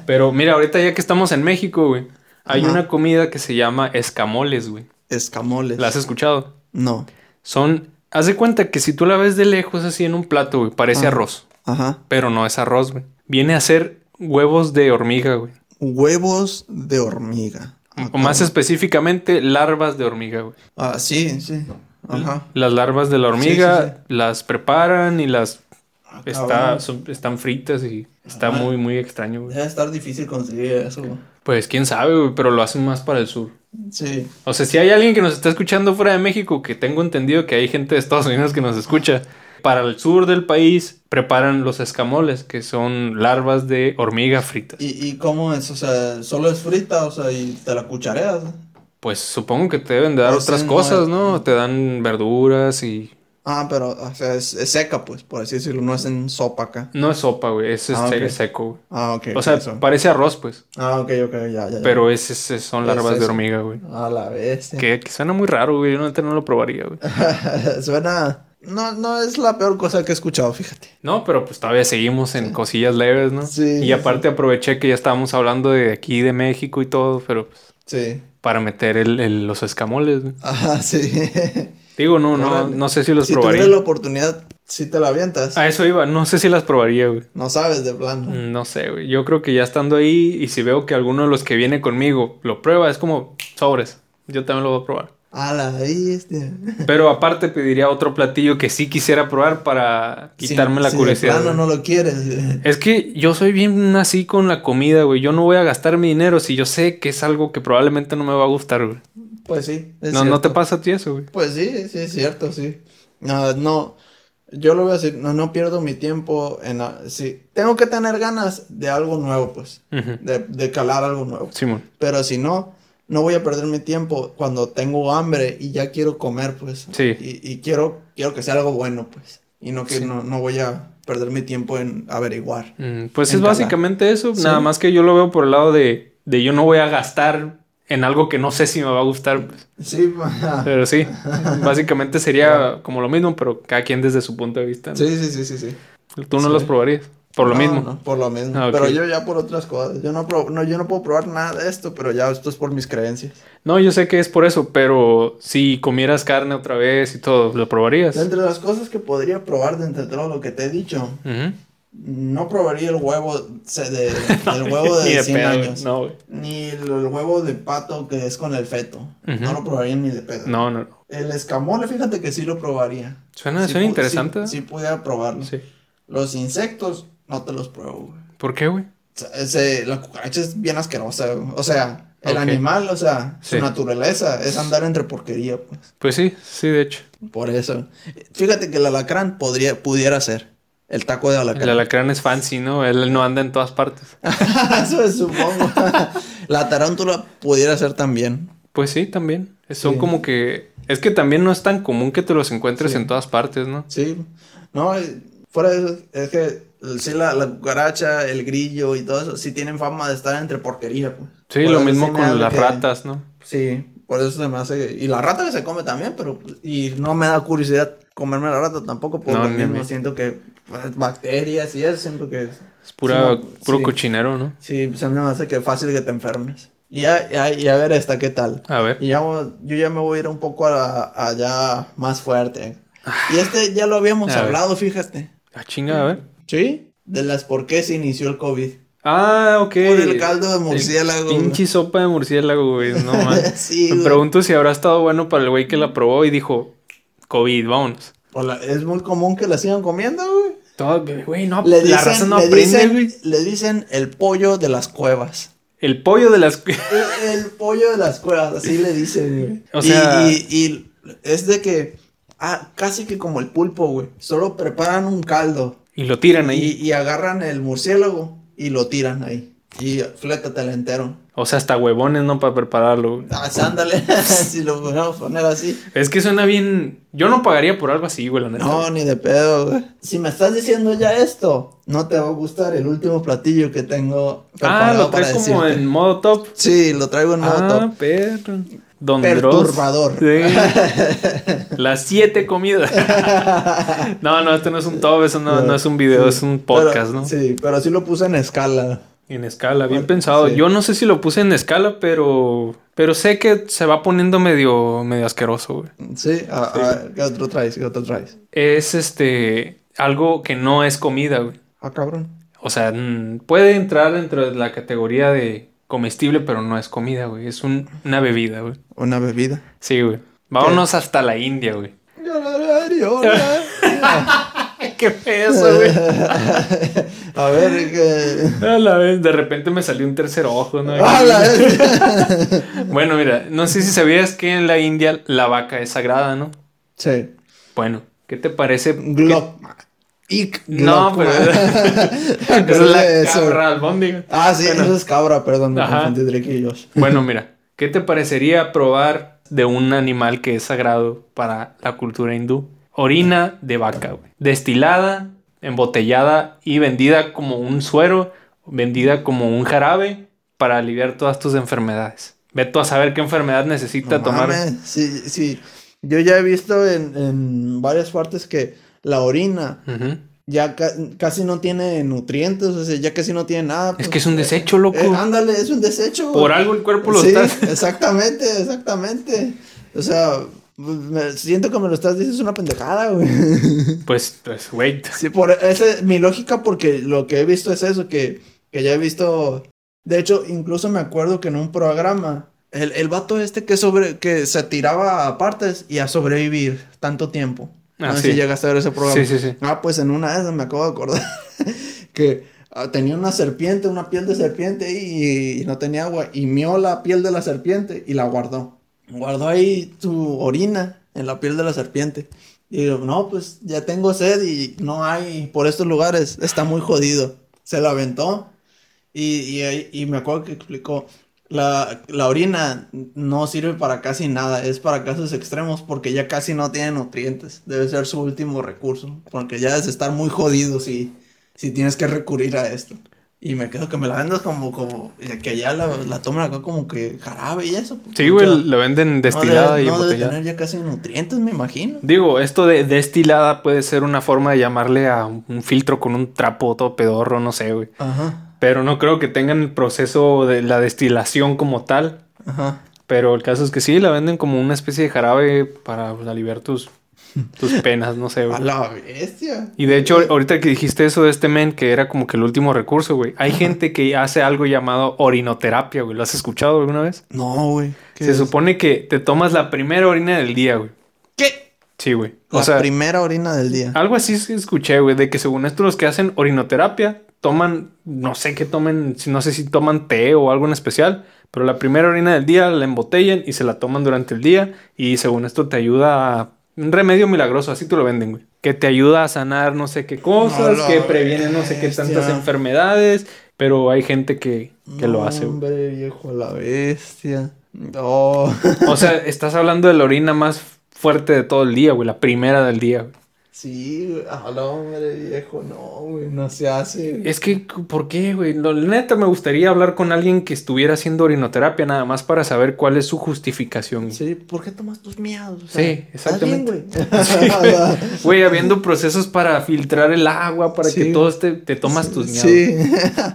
Pero mira, ahorita ya que estamos en México, güey, hay una comida que se llama escamoles, güey.
Escamoles.
¿La has escuchado?
No.
Son, haz de cuenta que si tú la ves de lejos así en un plato, güey, parece arroz.
Ajá.
Pero no es arroz, güey. Viene a ser huevos de hormiga, güey.
Huevos de hormiga.
O más específicamente, larvas de hormiga, güey.
Ah, sí, sí. Ajá.
Las larvas de la hormiga las preparan y las ah, está, están fritas y está muy, muy extraño, güey.
Debe estar difícil conseguir eso, güey.
Pues quién sabe, güey, pero lo hacen más para el sur.
Sí.
O sea, si hay alguien que nos está escuchando fuera de México, que tengo entendido que hay gente de Estados Unidos que nos escucha, para el sur del país preparan los escamoles, que son larvas de hormiga fritas.
¿Y, y cómo es? O sea, ¿solo es frita? O sea, ¿y te la cuchareas?
Pues supongo que te deben de dar otras cosas, ¿no? Te dan verduras y...
Ah, pero, o sea, es, seca, pues, por así decirlo. No es en sopa acá.
No es sopa, güey. Es, ah, seco, güey.
Ah, ok.
O sea, parece arroz, pues.
Ah, ok, ok, ya, ya.
Pero es, son larvas de hormiga, güey.
A la vez.
Que, que, suena muy raro, güey. Yo no, no lo probaría, güey.
suena... No, no es la peor cosa que he escuchado, fíjate.
No, pero pues todavía seguimos en cosillas leves, ¿no? Sí. Y aparte aproveché que ya estábamos hablando de aquí, de México y todo, pero pues.
Sí.
Para meter el, los escamoles.
Ajá, sí.
Digo, no, no, no sé si los probaría.
Si la oportunidad, si te la avientas.
A eso iba, no sé si las probaría, güey.
No sabes de plano.
No sé, güey. Yo creo que ya estando ahí y si veo que alguno de los que viene conmigo lo prueba, es como sobres. Yo también lo voy a probar.
A la bestia.
Pero aparte pediría otro platillo que sí quisiera probar para quitarme la curiosidad.
Si no lo quieres.
Es que yo soy bien así con la comida, güey. Yo no voy a gastar mi dinero si yo sé que es algo que probablemente no me va a gustar, güey.
Pues sí.
no, no te pasa a ti eso, güey.
Pues sí, sí, es cierto, sí. No, no. Yo lo voy a decir, no, no pierdo mi tiempo en... sí, tengo que tener ganas de algo nuevo, pues. de, de calar algo nuevo.
Simón.
Pero si no no voy a perder mi tiempo cuando tengo hambre y ya quiero comer, pues.
Sí.
Y, quiero, quiero que sea algo bueno, pues. Y no que no, no, voy a perder mi tiempo en averiguar.
Mm, pues es básicamente eso. Nada más que yo lo veo por el lado de, de yo no voy a gastar en algo que no sé si me va a gustar. Pues.
Sí,
pero sí. Básicamente sería como lo mismo, pero cada quien desde su punto de vista.
Sí, sí, sí, sí, sí.
¿Tú no los probarías? Por lo mismo.
No, por lo mismo. Ah, pero yo ya por otras cosas. Yo no, no, yo no puedo probar nada de esto, pero ya esto es por mis creencias.
No, yo sé que es por eso, pero si comieras carne otra vez y todo, ¿lo probarías?
Entre las cosas que podría probar de entre todo lo que te he dicho, no probaría el huevo de, el huevo de, 100 años. ni el, huevo de pato que es con el feto. No lo probaría ni de pedo.
No, no.
El escamole, fíjate que sí lo probaría.
Suena, suena interesante.
Sí, pudiera probarlo.
Sí.
Los insectos, no te los pruebo, güey.
¿Por qué, güey?
la cucaracha es bien asquerosa, O sea, El animal, o sea, su naturaleza es andar entre porquería, pues.
Pues sí, sí, de hecho.
Por eso. Fíjate que el alacrán podría, pudiera ser. El taco de alacrán.
El alacrán es fancy, ¿no? Él no anda en todas partes.
eso es, supongo. la tarántula pudiera ser también.
Pues sí, también. Son como que... Es que también no es tan común que te los encuentres en todas partes, ¿no?
Sí. No, eh, fuera de eso, es que sí, la, la, cucaracha, el grillo y todo eso, sí tienen fama de estar entre porquería, pues.
Sí, lo mismo con las ratas, ¿no?
Sí, por eso se me hace... Y la rata que se come también, pero... Y no me da curiosidad comerme la rata tampoco, porque no, mismo siento que pues, bacterias y eso, siento que...
Es pura, puro cochinero, ¿no?
Sí, se me hace que fácil que te enfermes. Y ya, y a ver esta, ¿qué tal?
A ver.
Y ya, yo ya me voy a ir un poco allá más fuerte. Y este ya lo habíamos hablado, fíjate.
Ah, chinga, a ver.
¿Sí? De las por qué se inició el COVID.
Ah, ok.
Por el caldo de murciélago.
pinche sopa de murciélago, güey. No sí, Me pregunto si habrá estado bueno para el güey que la probó y dijo, COVID, vámonos.
es muy común que la sigan comiendo, güey.
Todo, güey, no, le la raza no aprende, güey.
Le dicen el pollo de las cuevas.
El pollo de las
cuevas. El, pollo de las cuevas, así le dicen, güey. O sea. Y, y es de que. Ah, casi que como el pulpo, güey. Solo preparan un caldo.
Y lo tiran ahí.
Y, y agarran el murciélago y lo tiran ahí. Y flétatelo entero.
O sea, hasta huevones, ¿no? Para prepararlo.
Ah, ándale, si lo podemos poner así.
Es que suena bien. Yo no pagaría por algo así, güey, la neta.
No, ni de pedo, güey. Si me estás diciendo ya esto, no te va a gustar el último platillo que tengo
preparado Ah, lo traes como en modo top.
Sí, lo traigo en modo
ah,
top.
perro. Don
Perturbador. Sí.
Las siete comidas. no, no, esto no es un top, eso no, no, es un video, es un podcast, ¿no?
Sí, pero sí lo puse en escala.
En escala, bien pensado. Yo no sé si lo puse en escala, pero. Pero sé que se va poniendo medio, medio asqueroso, güey.
Sí, a, ¿qué otro traes? ¿Qué otro traes?
Es este. algo que no es comida, güey.
Ah, cabrón.
O sea, puede entrar dentro de la categoría de comestible, pero no es comida, güey. Es una bebida, güey.
¿Una bebida?
Sí, güey. Vámonos hasta la India, güey. Qué peso, güey.
A ver, que.
A la vez, de repente me salió un tercer ojo, ¿no?
A la vez.
bueno, mira, no sé si sabías que en la India la vaca es sagrada, ¿no?
Sí.
Bueno, ¿qué te parece?
Glock.
No, pero. Es la cabra albóndiga.
Ah, sí, eso es cabra, perdón, me confundí
Bueno, mira, ¿qué te parecería probar de un animal que es sagrado para la cultura hindú? Orina de vaca, güey. Destilada, embotellada y vendida como un suero, vendida como un jarabe para aliviar todas tus enfermedades. Ve tú a saber qué enfermedad necesita tomar.
Sí, sí. Yo ya he visto en, varias partes que la orina ya casi no tiene nutrientes, o sea, ya casi no tiene nada.
es pues, que es un desecho, loco.
Eh, ándale, es un desecho.
Por algo el cuerpo lo
sí,
está.
exactamente, exactamente. O sea, me siento que me lo estás diciendo es una pendejada, güey.
Pues, pues, wait.
Sí, por esa mi lógica, porque lo que he visto es eso, que, que ya he visto. De hecho, incluso me acuerdo que en un programa, el, el vato este que sobre, que se tiraba a partes y a sobrevivir tanto tiempo. Ah, no sé si llegaste a ver ese programa.
Sí, sí, sí.
Ah, pues en una de esas me acabo de acordar que ah, tenía una serpiente, una piel de serpiente y, y no tenía agua. Y mió la piel de la serpiente y la guardó guardó ahí su orina en la piel de la serpiente. Y digo, no, pues ya tengo sed y no hay por estos lugares, está muy jodido. Se la aventó y, y, me acuerdo que explicó, la, la, orina no sirve para casi nada, es para casos extremos porque ya casi no tiene nutrientes, debe ser su último recurso, porque ya debes estar muy jodido si, si tienes que recurrir a esto. Y me quedo que me la vendas como, como, que ya la, la toman acá como que jarabe y eso.
Sí, güey, la venden destilada y
no debe tener ya casi nutrientes, me imagino.
Digo, esto de destilada puede ser una forma de llamarle a un filtro con un trapo todo pedorro, no sé, güey. Ajá. Pero no creo que tengan el proceso de la destilación como tal. Ajá. Pero el caso es que sí, la venden como una especie de jarabe para aliviar tus tus penas, no sé,
güey. A la bestia.
Y de hecho, ahorita que dijiste eso de este men, que era como que el último recurso, güey. Hay gente que hace algo llamado orinoterapia, güey. ¿Lo has escuchado alguna vez?
No, güey.
Se supone que te tomas la primera orina del día, güey. Sí, güey.
La primera orina del día.
Algo así escuché, güey, de que según esto los que hacen orinoterapia toman, no sé qué tomen, no sé si toman té o algo en especial, Pero la primera orina del día la embotellan y se la toman durante el día. Y según esto te ayuda a. Un remedio milagroso, así te lo venden, güey. Que te ayuda a sanar no sé qué cosas, que previene no sé qué tantas enfermedades. Pero hay gente que, que lo hace,
güey. Hombre, viejo, la bestia. No.
o sea, estás hablando de la orina más fuerte de todo el día, güey. La primera del día, güey.
Sí, güey. Ah, hombre, viejo, no, güey, no se hace.
Es que, ¿por qué, güey? La neta me gustaría hablar con alguien que estuviera haciendo orinoterapia nada más para saber cuál es su justificación.
Sí, ¿por qué tomas tus miedos?
sí, exactamente. güey. güey, habiendo procesos para filtrar el agua, para que todos te, te tomas tus miedos. Sí.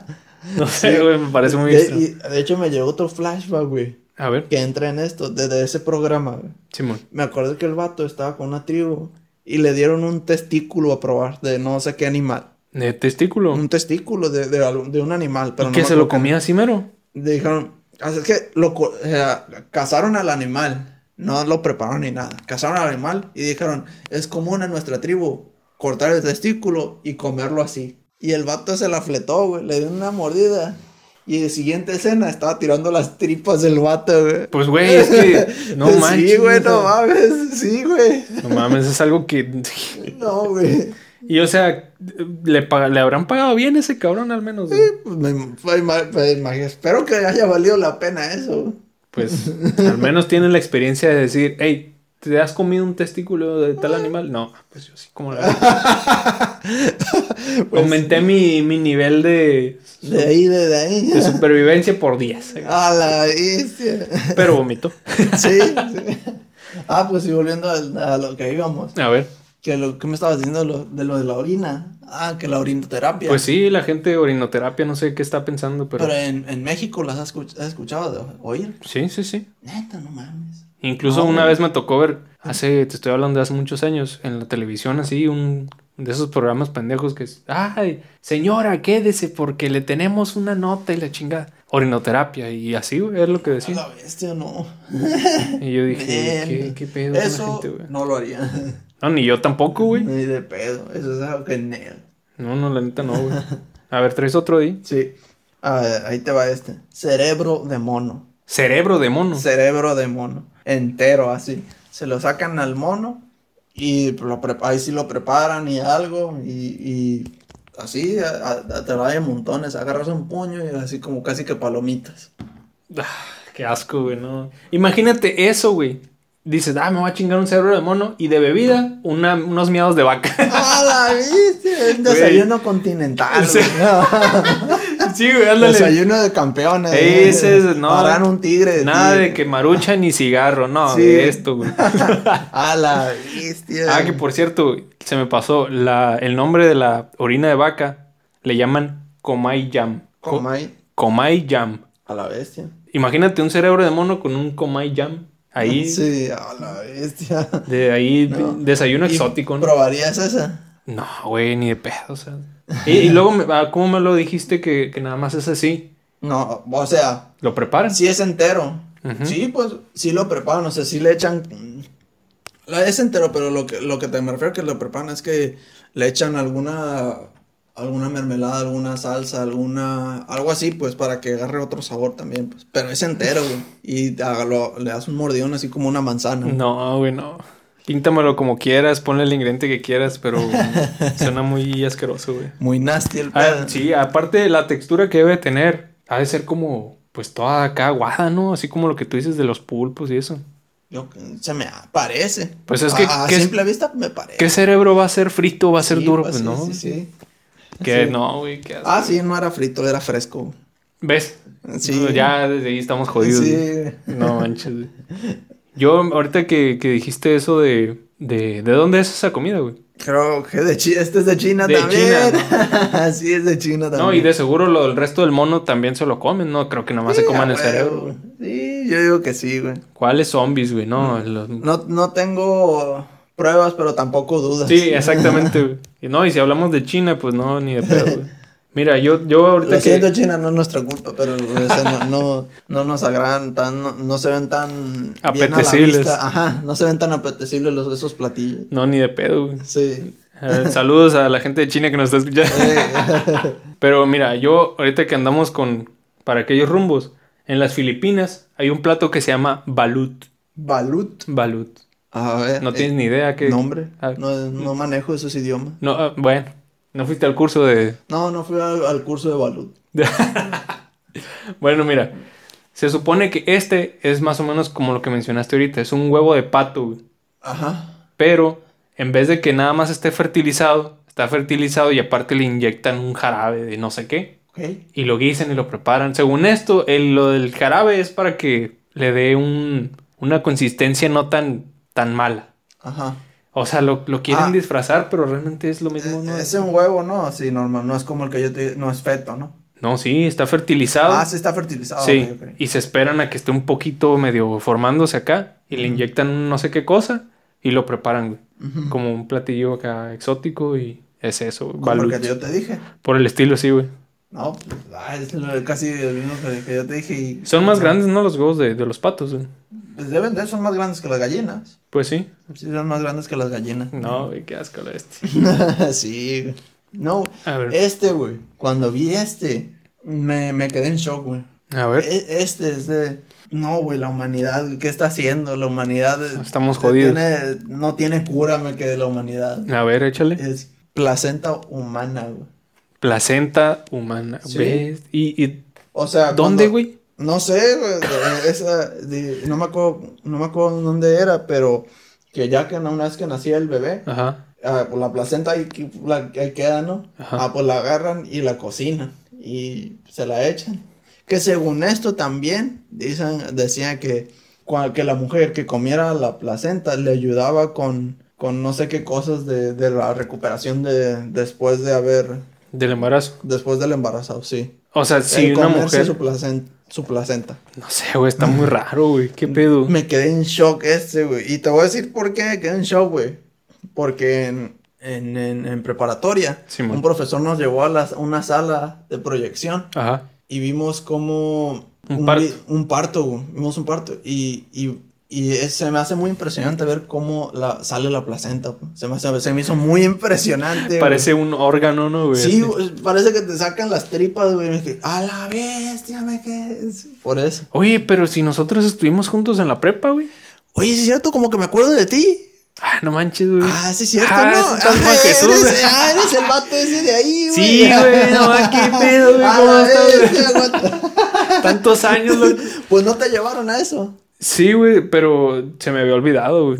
no sé, güey, me parece muy
de, de hecho, me llegó otro flashback, güey.
A ver.
Que entra en esto, desde ese programa.
Simón.
Me acuerdo que el vato estaba con una tribu y le dieron un testículo a probar de no sé qué animal.
¿De testículo?
Un testículo de, de, un animal.
Pero ¿Y que se lo comía así mero?
Dijeron, es que lo, cazaron al animal, no lo prepararon ni nada. Cazaron al animal y dijeron, es común en nuestra tribu cortar el testículo y comerlo así. Y el vato se la fletó, güey, le dio una mordida y de siguiente escena estaba tirando las tripas del vato, güey.
Pues, güey, es que no manches.
Sí, güey, no mames. Sí, güey.
No mames, es algo que.
no, güey.
Y o sea, ¿le, ¿le habrán pagado bien ese cabrón al menos?
Sí, pues me, espero que haya valido la pena eso.
Pues al menos tienen la experiencia de decir, hey, ¿te has comido un testículo de tal animal? No, pues yo sí, como la pues Aumenté mi, mi nivel de
de ahí, de, ahí.
De supervivencia por días.
A la bestia.
Pero vomito.
Sí, sí. Ah, pues y volviendo a, lo que íbamos.
A ver.
Que lo que me estabas diciendo de lo de la orina. Ah, que la orinoterapia.
Pues sí, la gente de orinoterapia, no sé qué está pensando, pero.
Pero en, en México las has, escuchado de oír.
Sí, sí, sí.
Neta, no mames.
Incluso una vez me tocó ver, hace, te estoy hablando de hace muchos años, en la televisión así, un de esos programas pendejos que es, ay, señora, quédese porque le tenemos una nota y la chingada. Orinoterapia y así, güey, es lo que decía.
la bestia, no.
Y yo dije, ¿qué, qué pedo
Eso con la gente, güey? no lo haría.
No, ni yo tampoco, güey.
Ni de pedo, eso es algo que
No, no, la neta no, güey. A ver, ¿traes otro ahí?
Sí. A ver, ahí te va este. Cerebro de mono.
¿Cerebro de mono?
Cerebro de mono. Entero, así. Se lo sacan al mono y lo ahí sí lo preparan y algo. Y, y así te va de montones. Agarras un puño y así como casi que palomitas.
Ah, qué asco, güey, no. Imagínate eso, güey. Dices, ah, me voy a chingar un cerebro de mono. Y de bebida, una, unos miados de vaca.
¡Ah, la viste! Un desayuno continental.
Sí, güey, ándale.
Desayuno de campeones.
Ese es, no.
Harán un tigre.
nada de que marucha ni cigarro, no, sí. esto, güey.
A la bestia.
Ah, que por cierto, se me pasó, la, el nombre de la orina de vaca le llaman Comay Jam.
Comay.
Comay Jam.
A la bestia.
Imagínate un cerebro de mono con un Comay Jam. Ahí.
Sí, a la bestia.
De ahí, desayuno exótico,
¿no? ¿Probarías esa?
No, güey, ni de pedo, o sea. Y, luego, ah, ¿cómo me lo dijiste que, nada más es así?
No, o sea.
¿Lo preparan?
Sí, es entero. Sí, pues sí lo preparan, o sea, sí le echan. Es entero, pero lo que, lo que te me refiero que lo preparan es que le echan alguna alguna mermelada, alguna salsa, alguna algo así, pues para que agarre otro sabor también, pues. Pero es entero, güey. Y le das un mordidón así como una manzana.
No, güey, no. Píntamelo como quieras, ponle el ingrediente que quieras, pero suena muy asqueroso, güey.
Muy nasty el
ah, pedo. sí, aparte la textura que debe tener, ha de ser como, pues toda acá aguada, ¿no? Así como lo que tú dices de los pulpos y eso.
Yo, se me parece.
Pues es que.
A, simple vista me parece.
¿Qué cerebro va a ser frito? ¿Va a ser duro? Pues, pues no.
Sí, sí.
Que no, güey.
Ah, sí, no era frito, era fresco.
¿Ves? Sí. ya desde ahí estamos jodidos. Sí. No manches. Yo, ahorita que, que dijiste eso de, de. ¿De dónde es esa comida, güey?
Creo que de China. Este es de China de también. China, sí, es de China también.
No, y de seguro lo, el resto del mono también se lo comen, ¿no? Creo que nomás se coman el cerebro, güey.
Sí, yo digo que sí, güey.
¿Cuáles zombies, güey? No,
no, no tengo pruebas, pero tampoco dudas.
Sí, exactamente, güey. No, y si hablamos de China, pues no, ni de pedo, güey. Mira, yo, yo ahorita
Lo siento, China, no es nuestra culpa, pero no, no, nos agradan tan, no, se ven tan
apetecibles.
Ajá, no se ven tan apetecibles los, esos platillos.
No, ni de pedo, güey.
Sí.
saludos a la gente de China que nos está escuchando. pero mira, yo ahorita que andamos con, para aquellos rumbos, En las Filipinas hay un plato que se llama balut.
¿Balut?
Balut.
A ver.
No tienes ni idea qué.
Nombre.
Ah.
No, no manejo esos idiomas.
No, ah, bueno. No fuiste al curso de.
No, no fui al, al curso de Balut.
Bueno, mira. Se supone que este es más o menos como lo que mencionaste ahorita. Es un huevo de pato, güey.
Ajá.
Pero en vez de que nada más esté fertilizado, está fertilizado y aparte le inyectan un jarabe de no sé qué.
Ok.
Y lo guisan y lo preparan. Según esto, el- lo del jarabe es para que le dé un, una consistencia no tan, tan mala.
Ajá.
O sea, lo, lo quieren
Ah.
disfrazar, pero realmente es lo mismo, ¿no?
Es un huevo, ¿no? Sí, normal. No es como el que yo te... No es feto, ¿no?
No, sí, está fertilizado.
Ah, sí está fertilizado.
Sí, y se esperan a que esté un poquito medio formándose acá y le inyectan no sé qué cosa y lo preparan, güey.
Ujú.
Como un platillo acá exótico y es eso,
Como el que yo te dije.
Por el estilo, sí, güey.
No, pues, ah, es casi el mismo que, que yo te dije. Y,
Son más grandes, ¿no? Los huevos de, de los patos, güey.
Pues deben de, son más grandes que las gallinas.
Pues sí.
Sí, son más grandes que las gallinas.
No, güey, qué asco la este.
sí, güey. No,
A ver.
este, güey. Cuando vi este, me, me quedé en shock, güey.
A ver.
E- Este es de. No, güey, la humanidad, ¿qué está haciendo? La humanidad. eh,
Estamos jodidos.
tiene- no tiene cura, me quedé la humanidad.
A ver, échale.
Es placenta humana, güey.
Placenta humana.
Sí.
¿Ves? ¿Y, y
O sea,
dónde, güey?
No sé, Esa, no, me acuerdo, no me acuerdo dónde era, pero que ya que una vez que nacía el bebé,
Ajá.
ah, pues la placenta ahí, la- ahí queda, ¿no?
Ajá.
Ah, pues la agarran y la cocinan y se la echan. Que según esto también, dicen, decían que, que la mujer que comiera la placenta le ayudaba con, con no sé qué cosas de, de la recuperación de después de haber,
Del embarazo.
después del embarazo, sí.
O sea, si
El
una mujer.
Su, su placenta.
No sé, güey, está muy raro, güey. ¿Qué pedo?
Me quedé en shock este, güey. Y te voy a decir por qué me quedé en shock, güey. Porque en, en, en- en preparatoria, un profesor nos llevó a las- una sala de proyección
Ajá.
y vimos como...
Un parto.
vi- un parto, güey. Vimos un parto. Y, y, y es- se me hace muy impresionante ver cómo la, sale la placenta. güey. Se me, hace- se me hizo muy impresionante. güey.
Parece un órgano, ¿no, güey?
Sí, güey, parece que te sacan las tripas, güey. Me A la bestia, me quedé. Por eso.
Oye, pero si nosotros estuvimos juntos en la prepa, güey.
Oye, es cierto, como que me acuerdo de ti.
Ah, no manches, güey.
Ah, sí es cierto,
Ah,
¿no? Ah,
Jesús.
Eres, ah, eres el vato ese de ahí, güey.
Sí, güey, no, qué pedo, güey, ¿cómo estás. Tantos años, güey.
Pues no te llevaron a eso.
Sí, güey, pero se me había olvidado, güey.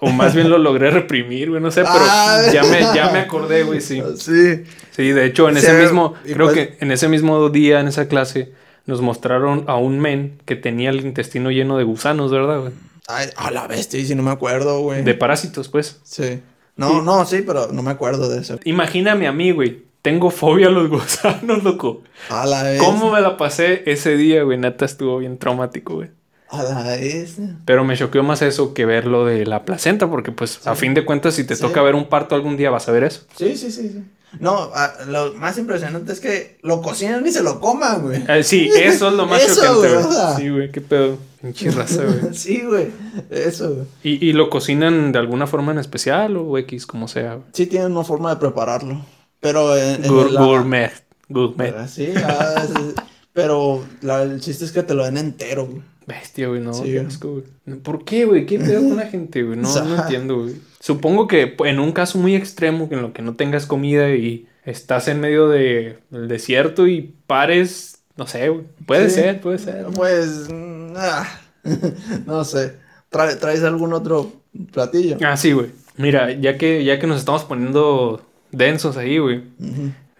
O más bien lo logré reprimir, güey, no sé, pero
Ah.
ya, me, ya me acordé, güey, sí.
Sí.
Sí, de hecho, en ese mismo, creo
pues-
que en ese mismo día, en esa clase, nos mostraron a un men que tenía el intestino lleno de gusanos, ¿verdad, güey?
Ay, a la bestia, si no me acuerdo, güey.
De parásitos, pues.
Sí. No, no, sí, pero no me acuerdo de eso.
Imagíname a mí, güey. Tengo fobia a los gusanos, loco.
A la bestia.
¿Cómo me la pasé ese día, güey? Neta, estuvo bien traumático, güey.
A la bestia.
Pero me choqueó más eso que ver lo de la placenta, porque pues a fin de cuentas, si te
Sí.
toca ver un parto algún día, vas a ver eso.
Sí, sí, sí, sí. No, ah, lo más impresionante es que lo cocinan y se lo coman, güey.
Eh, sí, eso es lo más
Eso,
chocante,
güey.
Sí, güey, qué pedo. Pinche raza, güey.
Sí, güey. Eso, güey.
¿Y, y lo cocinan de alguna forma en especial o X, como sea? güey?
Sí tienen una forma de prepararlo. Pero en, en
Gour-
la-
Gourmet. Gourmet.
Pero Sí, ah, sí. pero la- el chiste es que te lo den entero, güey.
Bestia, güey, no,
Sí,
qué
güey.
asco, güey. ¿Por qué, güey? ¿Qué pedo con la gente, güey? No, no entiendo, güey. Supongo que en un caso muy extremo, en lo que no tengas comida y estás en medio de- del desierto y pares, no sé, güey. Puede
Sí.
ser, puede ser.
Pues, mm, ah, no sé. Trae- ¿Traes algún otro platillo?
Ah, sí, güey. Mira, ya que, ya que nos estamos poniendo densos ahí, güey.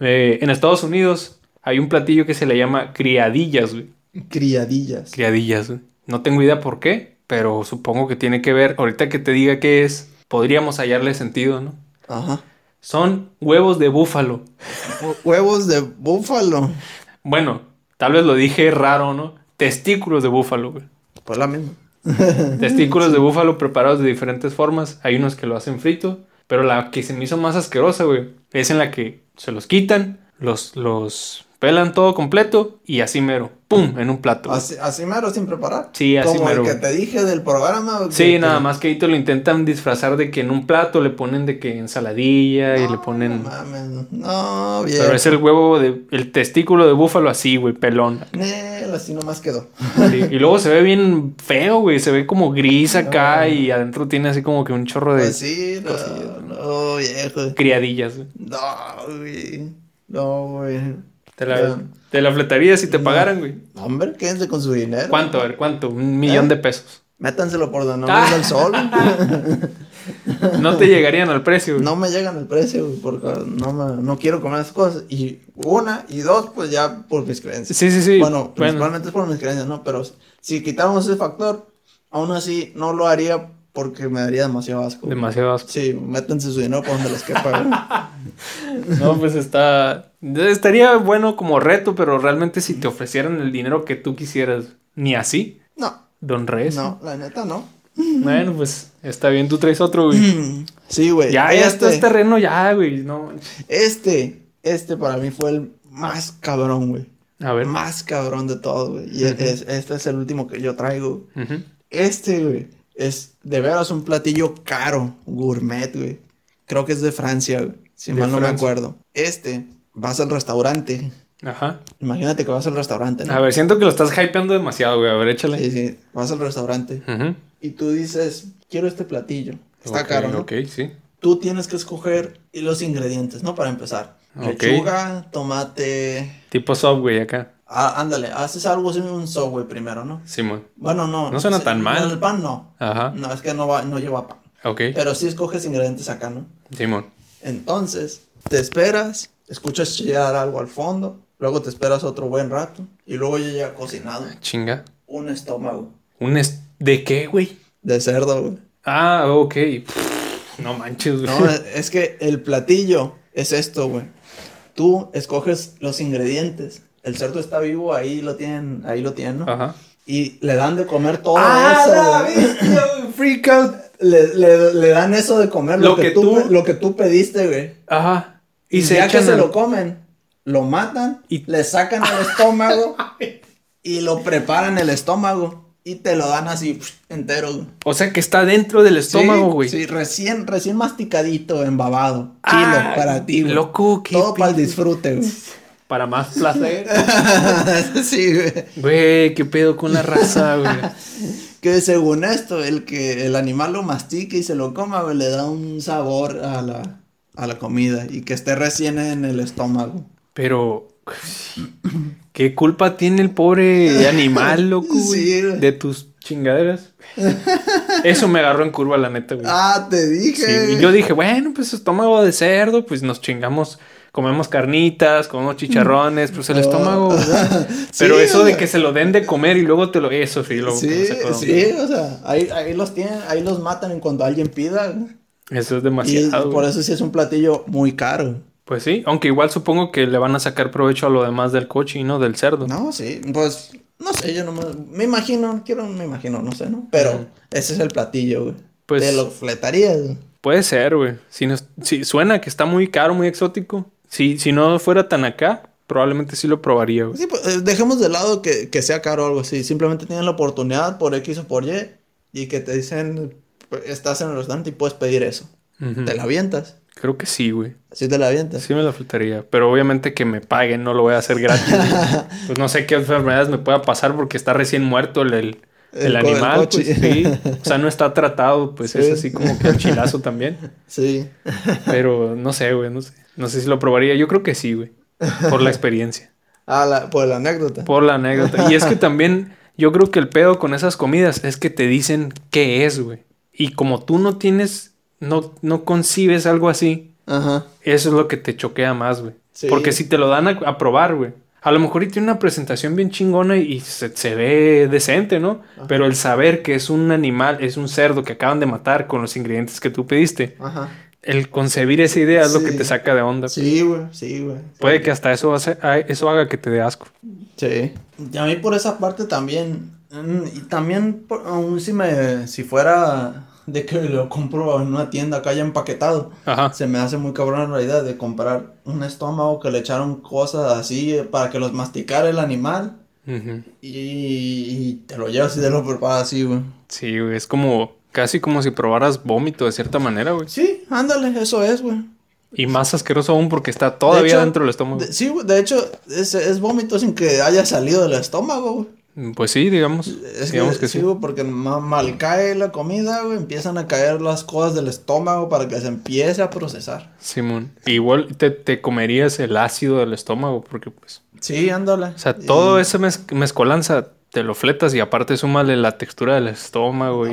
Eh, en Estados Unidos hay un platillo que se le llama criadillas, güey.
Criadillas.
Criadillas, güey. No tengo idea por qué, pero supongo que tiene que ver. Ahorita que te diga qué es, podríamos hallarle sentido, ¿no?
Ajá.
Son huevos de búfalo.
Hue- Huevos de búfalo.
Bueno, tal vez lo dije raro, ¿no? Testículos de búfalo, güey.
Pues la misma.
Testículos de búfalo preparados de diferentes formas. Hay unos que lo hacen frito, pero la que se me hizo más asquerosa, güey, es en la que se los quitan, los, los pelan todo completo y así mero, ¡pum! en un plato.
Así, así mero sin preparar.
Sí, así
Como
mero,
el que te dije del programa.
Sí,
que-
nada más que ahí te lo intentan disfrazar de que en un plato le ponen de que ensaladilla y le
No
ponen...
mames, no, bien.
Pero es el huevo de... el testículo de búfalo así, güey, pelón.
Ne, piel, así nomás quedó.
y luego se ve bien feo, güey. Se ve como gris acá y adentro tiene así como que un chorro de.
Pues sí, no, no, viejo.
Criadillas, güey.
No, güey. No, güey.
Te la, te la fletarías si te pagaran, güey.
Hombre, quédense con su dinero.
¿Cuánto? A ver, ¿cuánto? Un millón de pesos.
Métanselo por donde no ah. el sol.
no te llegarían al precio,
güey. No me llegan al precio, güey, porque no, me, no quiero comer esas cosas. Y una, y dos, pues ya por mis creencias.
Sí, sí, sí.
Bueno, principalmente es por mis creencias, ¿no? Pero si quitáramos ese factor, aún así no lo haría porque me daría demasiado asco.
Demasiado asco.
Sí, métanse su dinero por donde les quepa.
no, pues está. Estaría bueno como reto, pero realmente si te ofrecieran el dinero que tú quisieras, ni así.
No.
Don Reyes.
No, la neta no.
Bueno, pues está bien, tú traes otro, güey.
Sí, güey.
Ya, ya está este terreno, ya, güey. No.
Este, este para mí fue el más cabrón, güey.
A ver.
Más cabrón de todo, güey. Y este es el último que yo traigo. Este, güey, es de veras un platillo caro, gourmet, güey. Creo que es de Francia, güey. Si mal no me acuerdo. Este, vas al restaurante
Ajá.
Imagínate que vas al restaurante,
¿no? A ver, siento que lo estás hypeando demasiado, güey. A ver, échale.
Sí, sí. Vas al restaurante. Y tú dices, quiero este platillo. Está caro, ¿no?
Ok, sí.
Tú tienes que escoger los ingredientes, ¿no? Para empezar. Lechuga, tomate.
Tipo Subway acá.
Ah, ándale, haces algo así un Subway primero, ¿no?
Simón.
bueno, no.
No suena tan mal.
El pan no.
Ajá.
No, es que no, va, no lleva pan.
Ok.
Pero sí escoges ingredientes acá, ¿no?
Simón.
Entonces, te esperas, escuchas chillar algo al fondo Luego te esperas otro buen rato. Y luego ya llega cocinado.
Chinga.
Un estómago.
¿Un ¿De qué, güey?
De cerdo, güey.
Ah, ok. no manches, güey.
No, es que el platillo es esto, güey. Tú escoges los ingredientes. El cerdo está vivo, ahí lo tienen, ahí lo tienen, ¿no?
Ajá.
Y le dan de comer todo
ah, eso, Freak out.
Le, le, dan eso de comer, lo, que, tú, lo que tú pediste, güey.
Ajá.
Y, se ya que se lo comen, lo matan, y le sacan el estómago y lo preparan el estómago y te lo dan así entero.
O sea que está dentro del estómago, güey.
Sí, recién, recién masticadito, embabado. Kilo para ti, güey.
Loco,
qué Todo para el disfrute, güey.
Para más placer.
sí, güey.
Güey, qué pedo con la raza, güey.
que según esto, el que el animal lo mastique y se lo coma, güey, le da un sabor a la, a la comida y que esté recién en el estómago.
Pero, ¿qué culpa tiene el pobre animal, loco, güey? de tus chingaderas. Eso me agarró en curva, la neta, güey.
Ah, te dije.
y yo dije, bueno, pues estómago de cerdo, pues nos chingamos comemos carnitas, comemos chicharrones, pues el estómago, Pero eso de que se lo den de comer y luego te lo... Eso sí, luego...
Sí, sí, o sea, ahí, ahí los tienen, ahí los matan en cuanto alguien pida.
Eso es demasiado.
Y por eso sí es un platillo muy caro.
Pues sí, aunque igual supongo que le van a sacar provecho a lo demás del coche y no del cerdo.
No, sí, pues no sé, yo no me, imagino, quiero, me imagino, no sé, ¿no? Pero ese es el platillo, güey. Pues, ¿Te lo fletarías?
Puede ser, güey. Si, si suena que está muy caro, muy exótico. Si, si no fuera tan acá, probablemente sí lo probaría, güey.
Sí, pues, eh, dejemos de lado que, sea caro o algo así. Simplemente tienes la oportunidad por X o por Y y que te dicen, pues, estás en el restaurante y puedes pedir eso. Te la avientas.
Creo que sí, güey.
¿Sí te la avientas?
Sí me la faltaría. Pero obviamente que me paguen, no lo voy a hacer gratis. pues no sé qué enfermedades me pueda pasar porque está recién muerto el, el, animal. Pues, sí. O sea, no está tratado, pues es así como que el chilazo también.
Sí.
Pero no sé, güey, no sé. No sé si lo probaría. Yo creo que sí, güey. Por la experiencia.
ah, por la anécdota.
Por la anécdota. Y es que también yo creo que el pedo con esas comidas es que te dicen qué es, güey. Y como tú no tienes no, no concibes algo así,
Ajá.
eso es lo que te choquea más, güey. Porque si te lo dan a, probar, güey. A lo mejor y tiene una presentación bien chingona y se, ve decente, ¿no? Pero el saber que es un animal, es un cerdo que acaban de matar con los ingredientes que tú pediste.
Ajá.
El concebir esa idea es lo que te saca de onda.
Sí, güey, sí, güey.
Puede que hasta eso, hace, eso haga que te dé asco.
Sí. Y a mí por esa parte también. Mm, y también, aún si me. Si fuera de que lo compro en una tienda acá ya empaquetado. Se me hace muy cabrón la idea de comprar un estómago que le echaron cosas así para que los masticara el animal. y, te lo llevas y te lo preparas así, güey.
Sí, güey, es como casi como si probaras vómito de cierta manera, güey.
Sí, ándale, eso es, güey.
Y más asqueroso aún porque está todavía dentro del estómago.
sí, de hecho, es, es vómito sin que haya salido del estómago, güey.
Pues sí, digamos.
Es
digamos
que, sí, porque mal cae la comida, güey, empiezan a caer las cosas del estómago para que se empiece a procesar.
Simón. Igual te, te comerías el ácido del estómago, porque pues.
Sí, ándale.
O sea, todo ese mezcolanza te lo fletas y aparte súmale la textura del estómago y...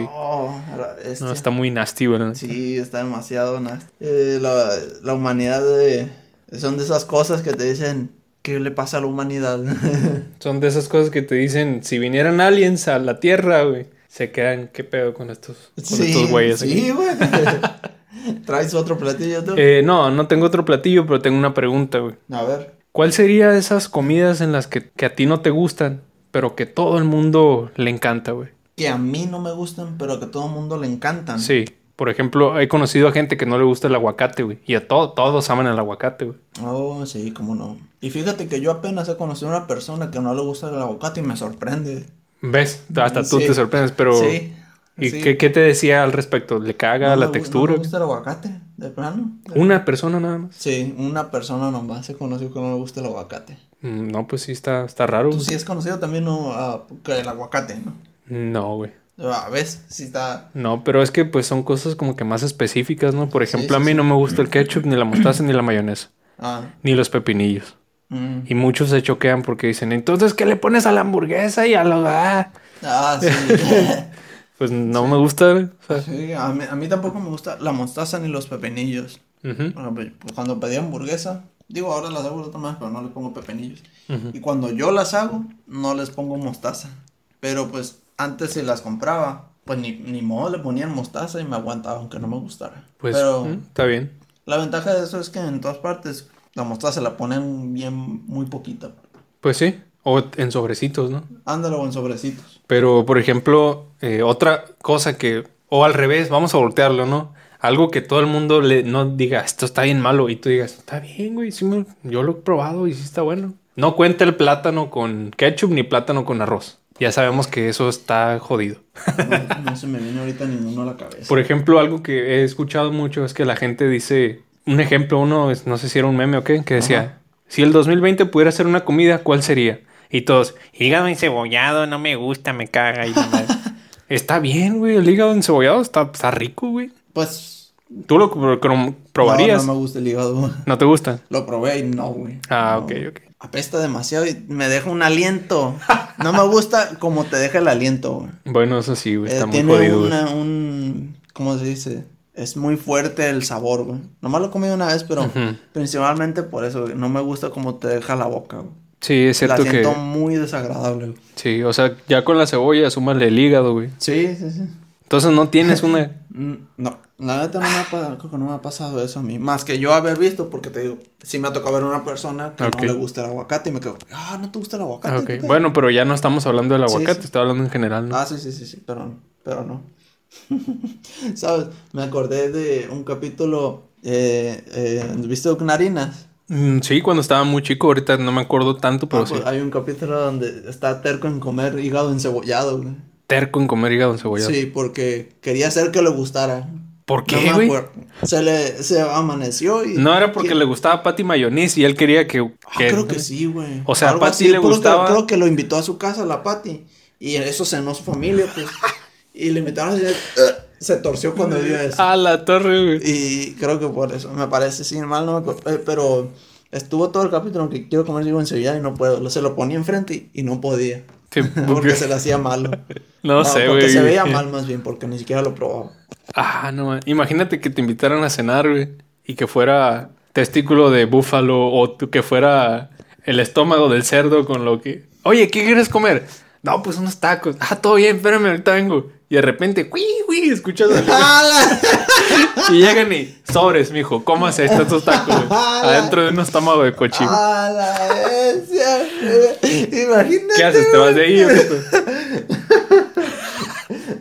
No, está muy nasty, ¿verdad?
Sí, está demasiado nasty. Eh, la, la, humanidad de... son de esas cosas que te dicen, ¿qué le pasa a la humanidad?
son de esas cosas que te dicen, si vinieran aliens a la Tierra, güey, se quedan, ¿qué pedo con estos, con sí, estos güeyes?
Sí, güey. ¿Traes otro platillo tú?
Eh, no, no tengo otro platillo, pero tengo una pregunta, güey.
A ver.
¿Cuál sería esas comidas en las que, que a ti no te gustan, pero que todo el mundo le encanta, güey?
Que a mí no me gustan, pero que a todo el mundo le encantan.
Sí. Por ejemplo, he conocido a gente que no le gusta el aguacate, güey. Y a todos todos aman el aguacate, güey.
Oh, sí, cómo no. Y fíjate que yo apenas he conocido a una persona que no le gusta el aguacate y me sorprende.
¿Ves? Hasta tú te sorprendes, pero... Sí. ¿Y qué, qué, te decía al respecto? ¿Le caga la textura?
No me gusta el aguacate, de plano.
¿Una persona nada más?
Sí, una persona nomás se conoció que no le gusta el aguacate.
Mm, no, pues sí, está, está raro.
Tú sí has conocido también ¿no? el aguacate, ¿no?
No, güey.
A ¿Ves? Sí está...
No, pero es que pues son cosas como que más específicas, ¿no? Por ejemplo, a mí no me gusta el ketchup, ni la mostaza, ni la mayonesa. Ah. Ni los pepinillos. Mm. Y muchos se choquean porque dicen, entonces, ¿qué le pones a la hamburguesa y a la...
Ah, sí.
pues no me gusta.
Sí, a mí, a mí, tampoco me gusta la mostaza ni los pepinillos. Pues, cuando pedí hamburguesa, digo, ahora las hago de otra pero no les pongo pepinillos. Y cuando yo las hago, no les pongo mostaza. Pero pues antes si las compraba, pues ni, ni modo le ponían mostaza y me aguantaba aunque no me gustara.
Pues pero, está bien.
La ventaja de eso es que en todas partes la mostaza se la ponen bien, muy poquita.
Pues sí. O en sobrecitos, ¿no?
Ándalo, o en sobrecitos.
Pero, por ejemplo, eh, otra cosa que, o al revés, vamos a voltearlo, ¿no? Algo que todo el mundo le, no diga, esto está bien malo, y tú digas, está bien, güey, sí yo lo he probado y sí está bueno. No cuenta el plátano con ketchup ni plátano con arroz. Ya sabemos que eso está jodido.
No, se me viene ahorita ninguno a la cabeza.
Por ejemplo, algo que he escuchado mucho es que la gente dice, un ejemplo, uno, no sé si era un meme o qué, que decía, si el 2020 pudiera ser una comida, ¿cuál sería? Y todos, hígado encebollado, no me gusta, me caga. Y está bien, güey, el hígado encebollado está, está rico, güey.
Pues...
¿Tú lo probarías?
No, no me gusta el hígado.
¿No te gusta?
Lo probé y no, güey.
Ah, ok, ok.
Apesta demasiado y me deja un aliento. No me gusta como te deja el aliento, güey.
Bueno, eso sí, güey, está
eh, muy tiene una, un... ¿Cómo se dice? Es muy fuerte el sabor, güey. Nomás lo he comido una vez, pero principalmente por eso, güey. No me gusta como te deja la boca, güey.
Sí, es cierto
la
siento
muy desagradable.
Sí, o sea, ya con la cebolla súmale el hígado, güey.
Sí, sí, sí.
Entonces no tienes una...
No, la neta no me, ha pasado, creo que no me ha pasado eso a mí. Más que yo haber visto, porque te digo, sí me ha tocado ver a una persona que no le gusta el aguacate y me quedo, ah, no te gusta el aguacate.
Bueno, pero ya no estamos hablando del aguacate, estoy hablando en general, ¿no?
Ah, sí, sí, sí, sí, pero, pero no. ¿Sabes? Me acordé de un capítulo, eh, eh, ¿viste Narinas?
Mm, sí, cuando estaba muy chico, ahorita no me acuerdo tanto, pero ah, pues, sí.
Hay un capítulo donde está terco en comer hígado encebollado, güey.
Terco en comer hígado encebollado.
Sí, porque quería hacer que le gustara.
¿Por qué, güey?
se le se amaneció y...
No era porque le gustaba Patty Mayonnaise y él quería que...
Ah, creo que sí, güey.
O sea, a Patty le gustaba...
creo que lo invitó a su casa, la Patty. Y eso cenó su familia, pues. y le invitaron a se torció cuando vio eso.
A la torre, güey.
Y creo que por eso, me parece, sin mal no me eh, pero estuvo todo el capítulo que quiero comer en Sevilla y no puedo. Se lo ponía enfrente y, no podía. porque se le hacía malo.
no, sé, güey.
Porque se veía mal más bien, porque ni siquiera lo probaba.
Ah, no, imagínate que te invitaran a cenar, güey, y que fuera testículo de búfalo o que fuera el estómago del cerdo con lo que... Oye, ¿qué quieres comer? No, pues unos tacos. Ah, todo bien, espérame, ahorita vengo. Y de repente, ¡uy, uy! Escuchas. y llegan y, sobres, mijo, cómase estos tacos, Adentro de un estómago de cochino.
¡A la Imagínate.
¿Qué haces? ¿Te vas de ahí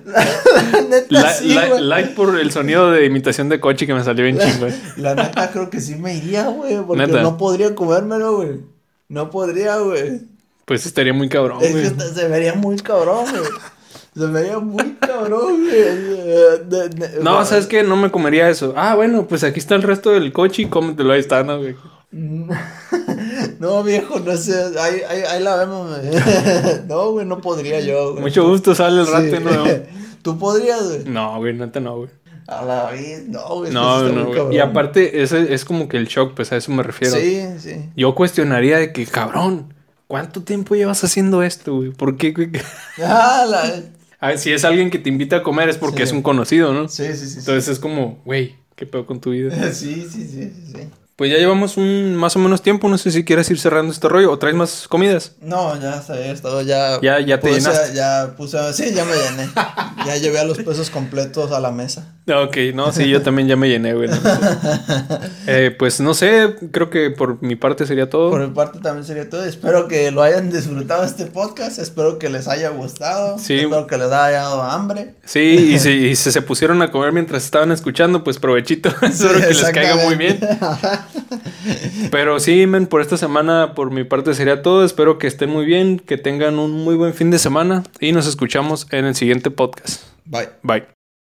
la, like por el sonido de imitación de coche que me salió bien chingo.
La neta creo que sí me iría, güey. Porque no podría comérmelo, güey. No podría, güey.
Pues estaría muy cabrón,
es Que se vería muy cabrón, güey. Se me veía muy cabrón,
güey. No, ¿sabes qué? No me comería eso. Ah, bueno, pues aquí está el resto del coche y cómetelo. Ahí está, ¿no, güey?
No, viejo, no sé. Ahí, ahí, ahí la vemos, güey. No, güey, no podría yo,
güey. Mucho gusto, sale el rato, ¿no?
¿Tú podrías, güey?
No, güey, neta no, güey.
A la vez, no, güey.
No, no, güey. Y aparte, ese es como que el shock, pues a eso me refiero.
Sí, sí.
Yo cuestionaría de que, cabrón, ¿cuánto tiempo llevas haciendo esto, güey? ¿Por qué, güey? Ah, la... Si es alguien que te invita a comer es porque es un conocido, ¿no?
Sí, sí, sí.
Entonces es como, güey, ¿qué pedo con tu vida?
Sí, sí, sí, sí.
Pues ya llevamos un más o menos tiempo, no sé si quieres ir cerrando este rollo o traes más comidas.
No, ya está, estado ya.
Ya, ya te llenaste.
Ya puse, sí, ya me llené. ya llevé a los pesos completos a la mesa.
Ok, no, sí, yo también ya me llené, güey. eh, pues no sé, creo que por mi parte sería todo.
Por mi parte también sería todo. Espero que lo hayan disfrutado este podcast. Espero que les haya gustado. Sí. Espero que les haya dado hambre.
Sí, y si, se pusieron a comer mientras estaban escuchando, pues provechito. Espero que les caiga muy bien. Pero sí, men, por esta semana, por mi parte sería todo. Espero que estén muy bien, que tengan un muy buen fin de semana y nos escuchamos en el siguiente podcast.
Bye.
Bye.